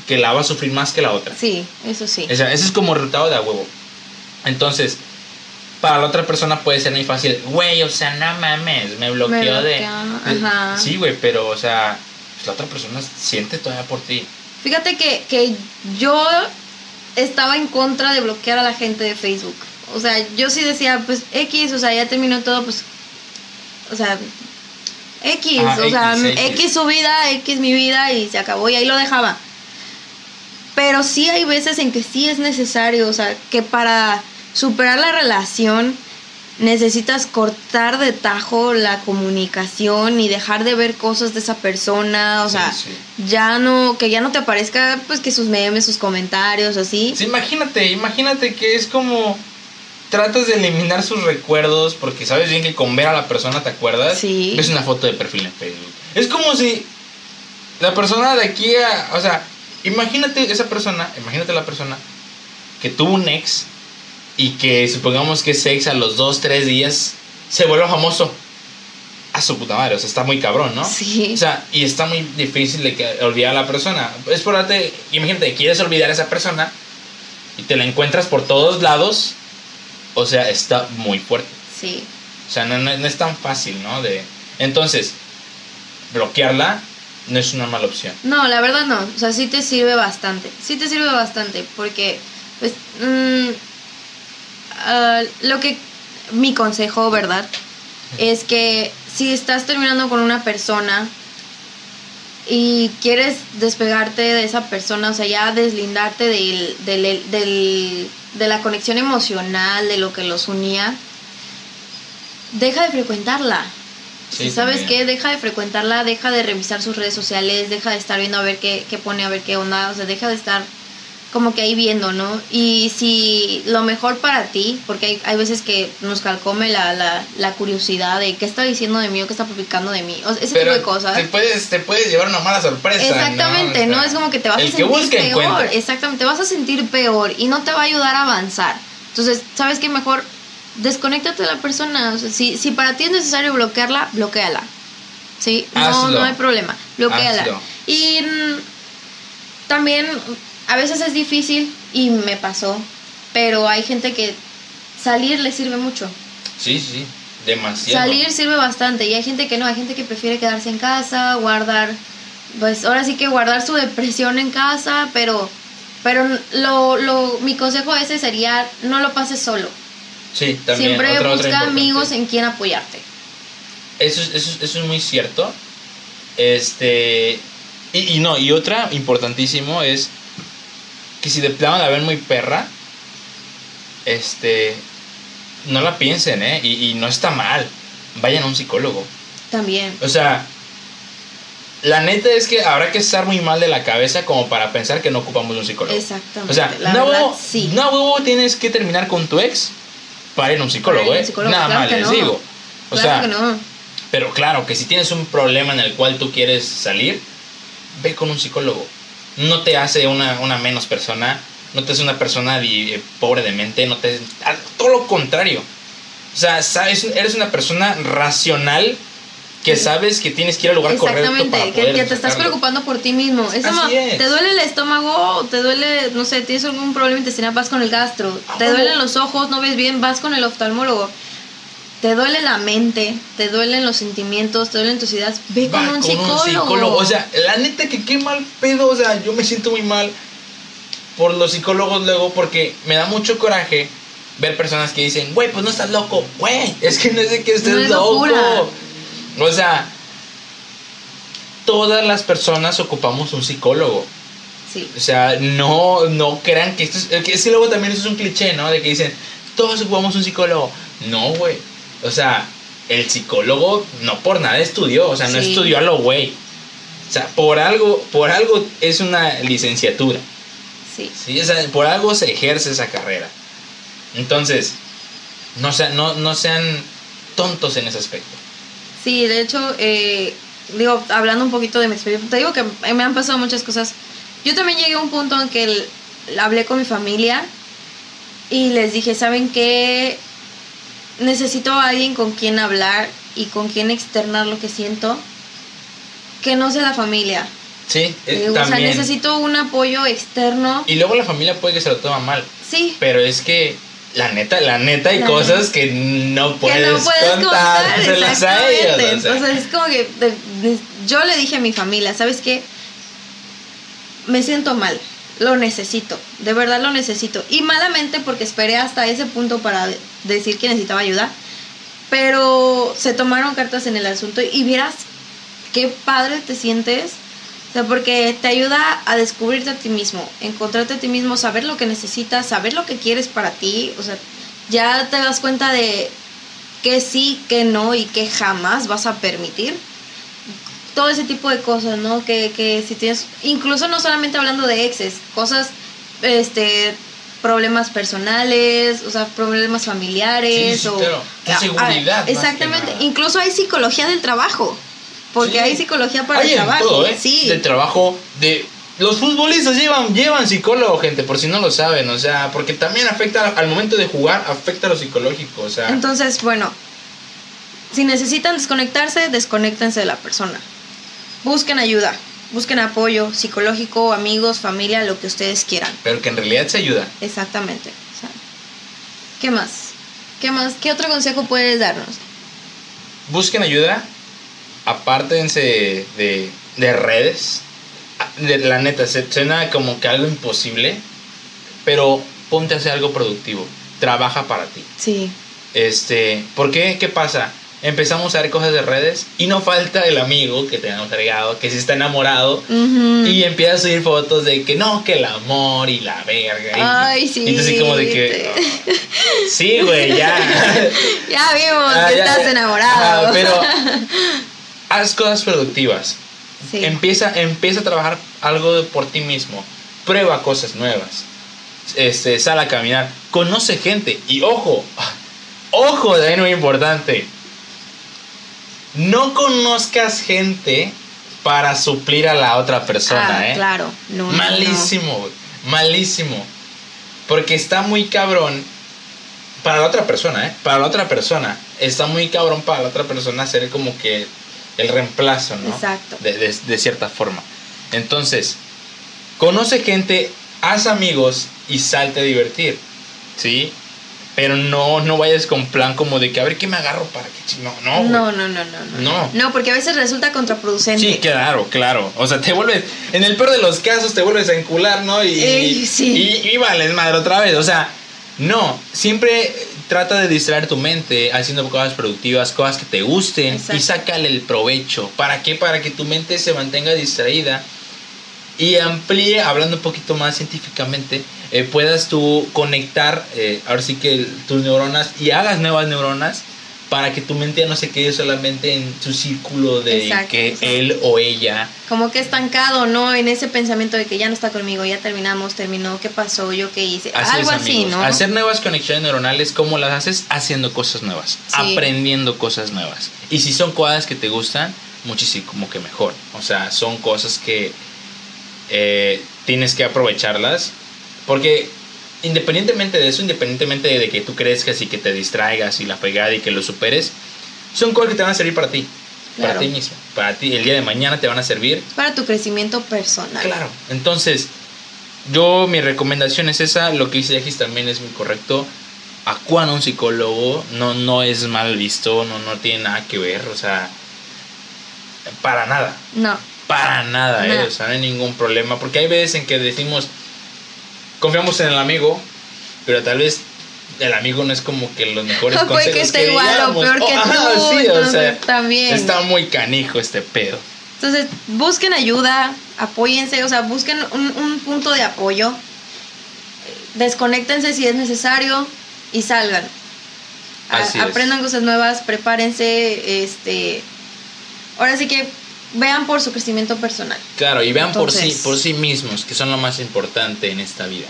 Speaker 1: que la va a sufrir más que la otra.
Speaker 2: Sí, eso sí.
Speaker 1: O sea, ese es como resultado de a huevo. Entonces, para la otra persona puede ser muy fácil, güey, o sea, no mames, me bloqueó de...
Speaker 2: bloqueó, ajá.
Speaker 1: Sí, güey, pero, o sea, pues la otra persona siente todavía por ti.
Speaker 2: Fíjate que, que yo estaba en contra de bloquear a la gente de Facebook. O sea, yo sí decía, pues X, o sea, ya terminó todo, pues. O sea, X,
Speaker 1: Ah,
Speaker 2: o sea,
Speaker 1: X,
Speaker 2: X,
Speaker 1: X.
Speaker 2: su vida, X mi vida y se acabó y ahí lo dejaba. Pero sí hay veces en que sí es necesario, o sea, que para superar la relación necesitas cortar de tajo la comunicación y dejar de ver cosas de esa persona, o
Speaker 1: Sí,
Speaker 2: sea,
Speaker 1: sí.
Speaker 2: ya no, que ya no te aparezca pues que sus memes, sus comentarios, así.
Speaker 1: Sí, imagínate, imagínate que es como tratas de eliminar sus recuerdos porque sabes bien que con ver a la persona te acuerdas.
Speaker 2: Sí.
Speaker 1: Ves una foto de perfil en Facebook. Es como si la persona de aquí a, o sea, imagínate esa persona, imagínate la persona que tuvo un ex y que supongamos que ese ex a los dos, tres días se vuelve famoso. A su puta madre, o sea, está muy cabrón, ¿no?
Speaker 2: Sí.
Speaker 1: O sea, y está muy difícil de que olvidar a la persona. Es por darte, imagínate, quieres olvidar a esa persona y te la encuentras por todos lados. O sea, está muy fuerte.
Speaker 2: Sí.
Speaker 1: O sea, no, no- no es tan fácil, ¿no? De, entonces, bloquearla no es una mala opción.
Speaker 2: No, la verdad no. O sea, sí te sirve bastante. Sí te sirve bastante. Porque, pues, mm, ah, lo que. Mi consejo, ¿verdad? Es que si estás terminando con una persona y quieres despegarte de esa persona, o sea, ya deslindarte del, del, del- de la conexión emocional, de lo que los unía, deja de frecuentarla.
Speaker 1: Sí,
Speaker 2: ¿Sabes
Speaker 1: también.
Speaker 2: qué? Deja de frecuentarla, deja de revisar sus redes sociales, deja de estar viendo a ver qué, qué pone, a ver qué onda, o sea, deja de estar como que ahí viendo, ¿no? Y si lo mejor para ti, porque hay, hay veces que nos calcome la, la, la curiosidad de qué está diciendo de mí o qué está publicando de mí, o ese tipo de cosas.
Speaker 1: Te puedes, te puedes llevar una mala sorpresa.
Speaker 2: Exactamente,
Speaker 1: ¿no?
Speaker 2: ¿no?
Speaker 1: O sea,
Speaker 2: Es como que te vas a sentir peor.
Speaker 1: encuentra.
Speaker 2: Exactamente, te vas a sentir peor y no te va a ayudar a avanzar. Entonces, ¿sabes qué? Mejor desconéctate de la persona. O sea, si, si para ti es necesario bloquearla, bloqueala. ¿Sí? No,
Speaker 1: Hazlo.
Speaker 2: no hay problema. Bloqueala.
Speaker 1: Hazlo.
Speaker 2: Y mm, también a veces es difícil y me pasó, pero hay gente que salir le sirve mucho.
Speaker 1: Sí, sí, demasiado.
Speaker 2: Salir sirve bastante y hay gente que no, hay gente que prefiere quedarse en casa, guardar, pues ahora sí que guardar su depresión en casa, pero, pero lo, lo, mi consejo ese sería no lo pases solo.
Speaker 1: Sí, también.
Speaker 2: Siempre
Speaker 1: otra-
Speaker 2: busca amigos en quien apoyarte.
Speaker 1: Eso, es- eso, es- eso es muy cierto. Este. Y, y no, y otra importantísimo es que si de plano la ven muy perra, este. No la piensen, ¿eh? Y, y no está mal. Vayan a un psicólogo.
Speaker 2: También.
Speaker 1: O sea, la neta es que habrá que estar muy mal de la cabeza como para pensar que no ocupamos un psicólogo.
Speaker 2: Exactamente.
Speaker 1: O sea,
Speaker 2: la
Speaker 1: no,
Speaker 2: verdad,
Speaker 1: huevo-
Speaker 2: sí.
Speaker 1: no huevo tienes que terminar con tu ex para ir a un psicólogo,
Speaker 2: Para un
Speaker 1: ¿eh?
Speaker 2: psicólogo,
Speaker 1: Nada
Speaker 2: claro
Speaker 1: más les
Speaker 2: no.
Speaker 1: digo. O
Speaker 2: claro
Speaker 1: sea,
Speaker 2: que no.
Speaker 1: pero claro, que si tienes un problema en el cual tú quieres salir, ve con un psicólogo. No te hace una, una menos persona, no te hace una persona di- eh, pobre de mente, no te a- todo lo contrario. O sea, sabes, eres una persona racional que sabes que tienes que ir al lugar correcto para
Speaker 2: Exactamente, que, te estás preocupando por ti mismo.
Speaker 1: Es.
Speaker 2: te duele el estómago, te duele, no sé, tienes algún problema intestinal, vas con el gastro.
Speaker 1: Ah,
Speaker 2: Te
Speaker 1: huevo.
Speaker 2: duelen los ojos, no ves bien, vas con el oftalmólogo. Te duele la mente, te duelen los sentimientos, te duelen tus ideas, ve
Speaker 1: Va
Speaker 2: con un psicólogo.
Speaker 1: O sea, la neta que qué mal pedo. O sea, yo me siento muy mal por los psicólogos luego porque me da mucho coraje ver personas que dicen, güey, pues no estás loco. Güey, es que no de que estés
Speaker 2: No es
Speaker 1: loco. O sea, todas las personas ocupamos un psicólogo.
Speaker 2: sí.
Speaker 1: O sea, no, no crean que esto Es que luego también eso es un cliché, ¿no? De que dicen, todos ocupamos un psicólogo. No, güey. O sea, el psicólogo no por nada estudió. O sea, no
Speaker 2: Sí.
Speaker 1: estudió a lo güey. O sea, por algo, por algo es una licenciatura.
Speaker 2: Sí.
Speaker 1: ¿sí? O sea, por algo se ejerce esa carrera. Entonces, no, sean, no, no sean tontos en ese aspecto.
Speaker 2: Sí, de hecho, eh, digo, hablando un poquito de mi experiencia, te digo que me han pasado muchas cosas. Yo también llegué a un punto en que el- hablé con mi familia y les dije, ¿saben qué? Necesito a alguien con quien hablar y con quien externar lo que siento, que no sea la familia.
Speaker 1: Sí, eh,
Speaker 2: Eh, o sea,
Speaker 1: también.
Speaker 2: necesito un apoyo externo.
Speaker 1: Y luego la familia puede que se lo toma mal.
Speaker 2: Sí,
Speaker 1: Pero es que, la neta, la neta hay
Speaker 2: La
Speaker 1: cosas que no puedes,
Speaker 2: que no puedes contar,
Speaker 1: contárselas a ellos. o sea.
Speaker 2: Entonces es como que de- de- yo le dije a mi familia, ¿sabes qué? Me siento mal, lo necesito, de verdad lo necesito. Y malamente porque esperé hasta ese punto para de- decir que necesitaba ayuda, pero se tomaron cartas en el asunto y vieras qué padre te sientes O sea, porque te ayuda a descubrirte a ti mismo, encontrarte a ti mismo, saber lo que necesitas, saber lo que quieres para ti. O sea, ya te das cuenta de qué sí, qué no y qué jamás vas a permitir. Todo ese tipo de cosas, ¿no? Que, que si tienes, incluso no solamente hablando de exes, cosas, este, problemas personales, o sea, problemas familiares
Speaker 1: Sí, sí,
Speaker 2: o
Speaker 1: claro. Seguridad,
Speaker 2: exactamente. Incluso hay psicología del trabajo. Porque
Speaker 1: Sí.
Speaker 2: hay psicología para
Speaker 1: Hay
Speaker 2: el trabajo.
Speaker 1: todo, ¿eh?
Speaker 2: Sí.
Speaker 1: De trabajo, de... Los futbolistas llevan, llevan psicólogo, gente, por si no lo saben, o sea, porque también afecta al momento de jugar, afecta a lo psicológico, o sea,
Speaker 2: Entonces, bueno, si necesitan desconectarse, desconéctense de la persona. Busquen ayuda, busquen apoyo psicológico, amigos, familia, lo que ustedes quieran.
Speaker 1: pero que en realidad se ayuda.
Speaker 2: Exactamente. O sea, ¿Qué más? ¿Qué más? ¿Qué otro consejo puedes darnos?
Speaker 1: Busquen ayuda, apártense de, de redes, de, la neta, se, suena como que algo imposible, pero ponte a hacer algo productivo, trabaja para ti.
Speaker 2: Sí.
Speaker 1: Este, ¿por qué? ¿Qué pasa? Empezamos a ver cosas de redes y no falta el amigo que tenemos agregado, que sí está enamorado y empieza a subir fotos de que no, que el amor y la verga. y-
Speaker 2: Ay, sí.
Speaker 1: Entonces como de que... Sí, güey, ya.
Speaker 2: Ya vimos
Speaker 1: Ah,
Speaker 2: que
Speaker 1: ya,
Speaker 2: estás enamorado.
Speaker 1: Pero haz cosas productivas.
Speaker 2: Sí.
Speaker 1: Empieza, empieza a trabajar algo por ti mismo. Prueba cosas nuevas. Este, sal a caminar. Conoce gente. Y ojo, ojo, también muy importante. No conozcas gente para suplir a la otra persona,
Speaker 2: Ah,
Speaker 1: ¿eh?
Speaker 2: claro. No, no, no.
Speaker 1: Malísimo, güey. Malísimo. Porque está muy cabrón. Para la otra persona, ¿eh? Para la otra persona. Está muy cabrón para la otra persona ser como que el reemplazo, ¿no?
Speaker 2: Exacto.
Speaker 1: De, de- de cierta forma. Entonces, conoce gente, haz amigos y salte a divertir. ¿Sí? Pero no, no vayas con plan como de que a ver qué me agarro para que No, no.
Speaker 2: No, no, no, no, no.
Speaker 1: No.
Speaker 2: Porque a veces resulta contraproducente.
Speaker 1: Sí, claro, claro. O sea, te vuelves, en el peor de los casos, te vuelves a encular, ¿no? Y,
Speaker 2: Ey, sí.
Speaker 1: y, y vales madre otra vez. O sea, no. Siempre trata de distraer tu mente haciendo cosas productivas, cosas que te gusten
Speaker 2: Exacto.
Speaker 1: y sácale el provecho. ¿Para qué? Para que tu mente se mantenga distraída y amplíe, hablando un poquito más científicamente, eh, puedas tú conectar, eh, ahora sí que tus neuronas y hagas nuevas neuronas para que tu mente ya no se quede solamente en su círculo de
Speaker 2: Exacto,
Speaker 1: que
Speaker 2: exacto.
Speaker 1: él o ella
Speaker 2: Como que estancado, ¿no? En ese pensamiento de que ya no está conmigo, ya terminamos, terminó, ¿qué pasó? ¿Yo qué hice?
Speaker 1: Así
Speaker 2: Algo
Speaker 1: es,
Speaker 2: así. ¿no?
Speaker 1: Hacer nuevas conexiones neuronales, ¿cómo las haces? Haciendo cosas nuevas,
Speaker 2: Sí.
Speaker 1: aprendiendo cosas nuevas. Y si son cosas que te gustan, muchísimo como que mejor. O sea, son cosas que eh, tienes que aprovecharlas. Porque independientemente de eso, independientemente de que tú crezcas y que te distraigas y la pegada y que lo superes, son cosas que te van a servir para ti. Para ti mismo. Para ti. El día de mañana te van a servir
Speaker 2: Para tu crecimiento personal.
Speaker 1: Claro. Entonces, yo mi recomendación es esa. Lo que dice Yagis también es muy correcto. Acuan a un psicólogo. No, no es mal visto. No, no tiene nada que ver. O sea, para nada.
Speaker 2: No.
Speaker 1: Para nada, ¿eh? O sea, no hay ningún problema. Porque hay veces en que decimos, confiamos en el amigo, pero tal vez el amigo no es como que los mejores
Speaker 2: O puede
Speaker 1: consejos
Speaker 2: que esté igual o peor que
Speaker 1: ajá,
Speaker 2: tú,
Speaker 1: sí, o sea,
Speaker 2: también.
Speaker 1: está muy canijo este pedo.
Speaker 2: Entonces, busquen ayuda, apóyense, o sea, busquen un, un punto de apoyo, desconéctense si es necesario y salgan. A-
Speaker 1: Así es.
Speaker 2: aprendan cosas nuevas, prepárense, este, ahora sí que vean por su crecimiento personal.
Speaker 1: Claro, y vean por sí,
Speaker 2: Entonces-
Speaker 1: por sí mismos, que son lo más importante en esta vida.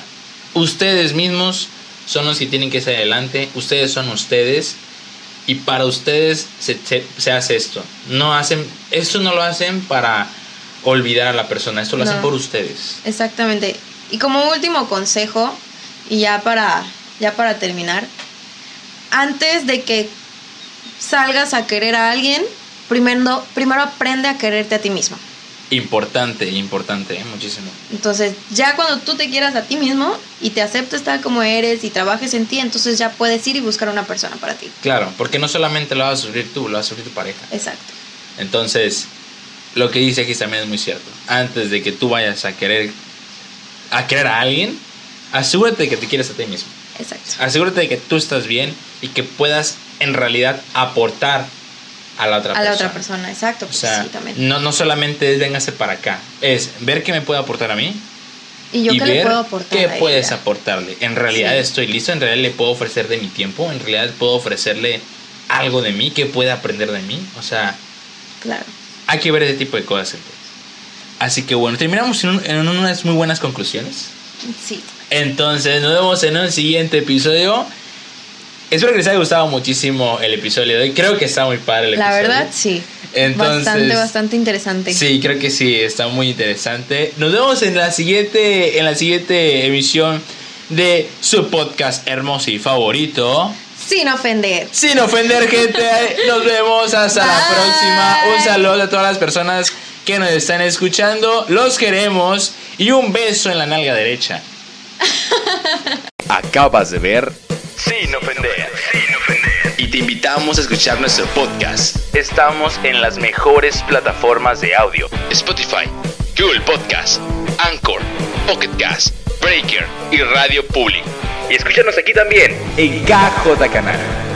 Speaker 1: Ustedes mismos son los que tienen que ser adelante, ustedes son ustedes, y para ustedes se, se- se hace esto. No hacen, esto no lo hacen para olvidar a la persona, esto lo hacen
Speaker 2: No.
Speaker 1: por ustedes.
Speaker 2: Exactamente. Y como último consejo, y ya para, ya para terminar, antes de que salgas a querer a alguien, primero, primero aprende a quererte a ti mismo.
Speaker 1: Importante, importante, ¿eh? muchísimo.
Speaker 2: Entonces, ya cuando tú te quieras a ti mismo y te aceptes tal como eres y trabajes en ti, entonces ya puedes ir y buscar una persona para ti.
Speaker 1: Claro, porque no solamente lo vas a sufrir tú, lo vas a sufrir tu pareja.
Speaker 2: Exacto.
Speaker 1: Entonces, lo que dice aquí también es muy cierto. Antes de que tú vayas a querer a querer a alguien, asegúrate de que te quieres a ti mismo.
Speaker 2: Exacto.
Speaker 1: Asegúrate de que tú estás bien y que puedas en realidad aportar a la otra
Speaker 2: a
Speaker 1: persona.
Speaker 2: la otra persona, exacto.
Speaker 1: O
Speaker 2: pues
Speaker 1: sea,
Speaker 2: sí, también.
Speaker 1: no, no solamente es véngase para acá, es ver qué me puede aportar a mí
Speaker 2: Y yo
Speaker 1: y
Speaker 2: qué
Speaker 1: ver
Speaker 2: le puedo aportar.
Speaker 1: qué puedes aportarle. En realidad
Speaker 2: Sí.
Speaker 1: estoy listo, en realidad le puedo ofrecer de mi tiempo, en realidad puedo ofrecerle algo de mí, que puede aprender de mí. O sea,
Speaker 2: Claro.
Speaker 1: hay que ver ese tipo de cosas. entonces. Así que bueno, terminamos en, un- en unas muy buenas conclusiones.
Speaker 2: Sí.
Speaker 1: Entonces, nos vemos en un siguiente episodio. Espero que les haya gustado muchísimo el episodio de hoy. Creo que está muy padre el
Speaker 2: La
Speaker 1: episodio.
Speaker 2: verdad, sí.
Speaker 1: Entonces-
Speaker 2: bastante, bastante interesante.
Speaker 1: Sí, creo que sí, está muy interesante. Nos vemos en la siguiente, en la siguiente emisión de su podcast hermoso y favorito.
Speaker 2: Sin ofender.
Speaker 1: Sin ofender, gente. Nos vemos hasta la próxima. Un saludo a todas las personas que nos están escuchando. Los queremos. Y un beso en la nalga derecha.
Speaker 3: Acabas de ver Sin ofender. Te invitamos a escuchar nuestro podcast. Estamos en las mejores plataformas de audio: Spotify, Google Podcast, Anchor, Pocket Cast, Breaker y Radio Public. Y escúchanos aquí también en KJ Canal.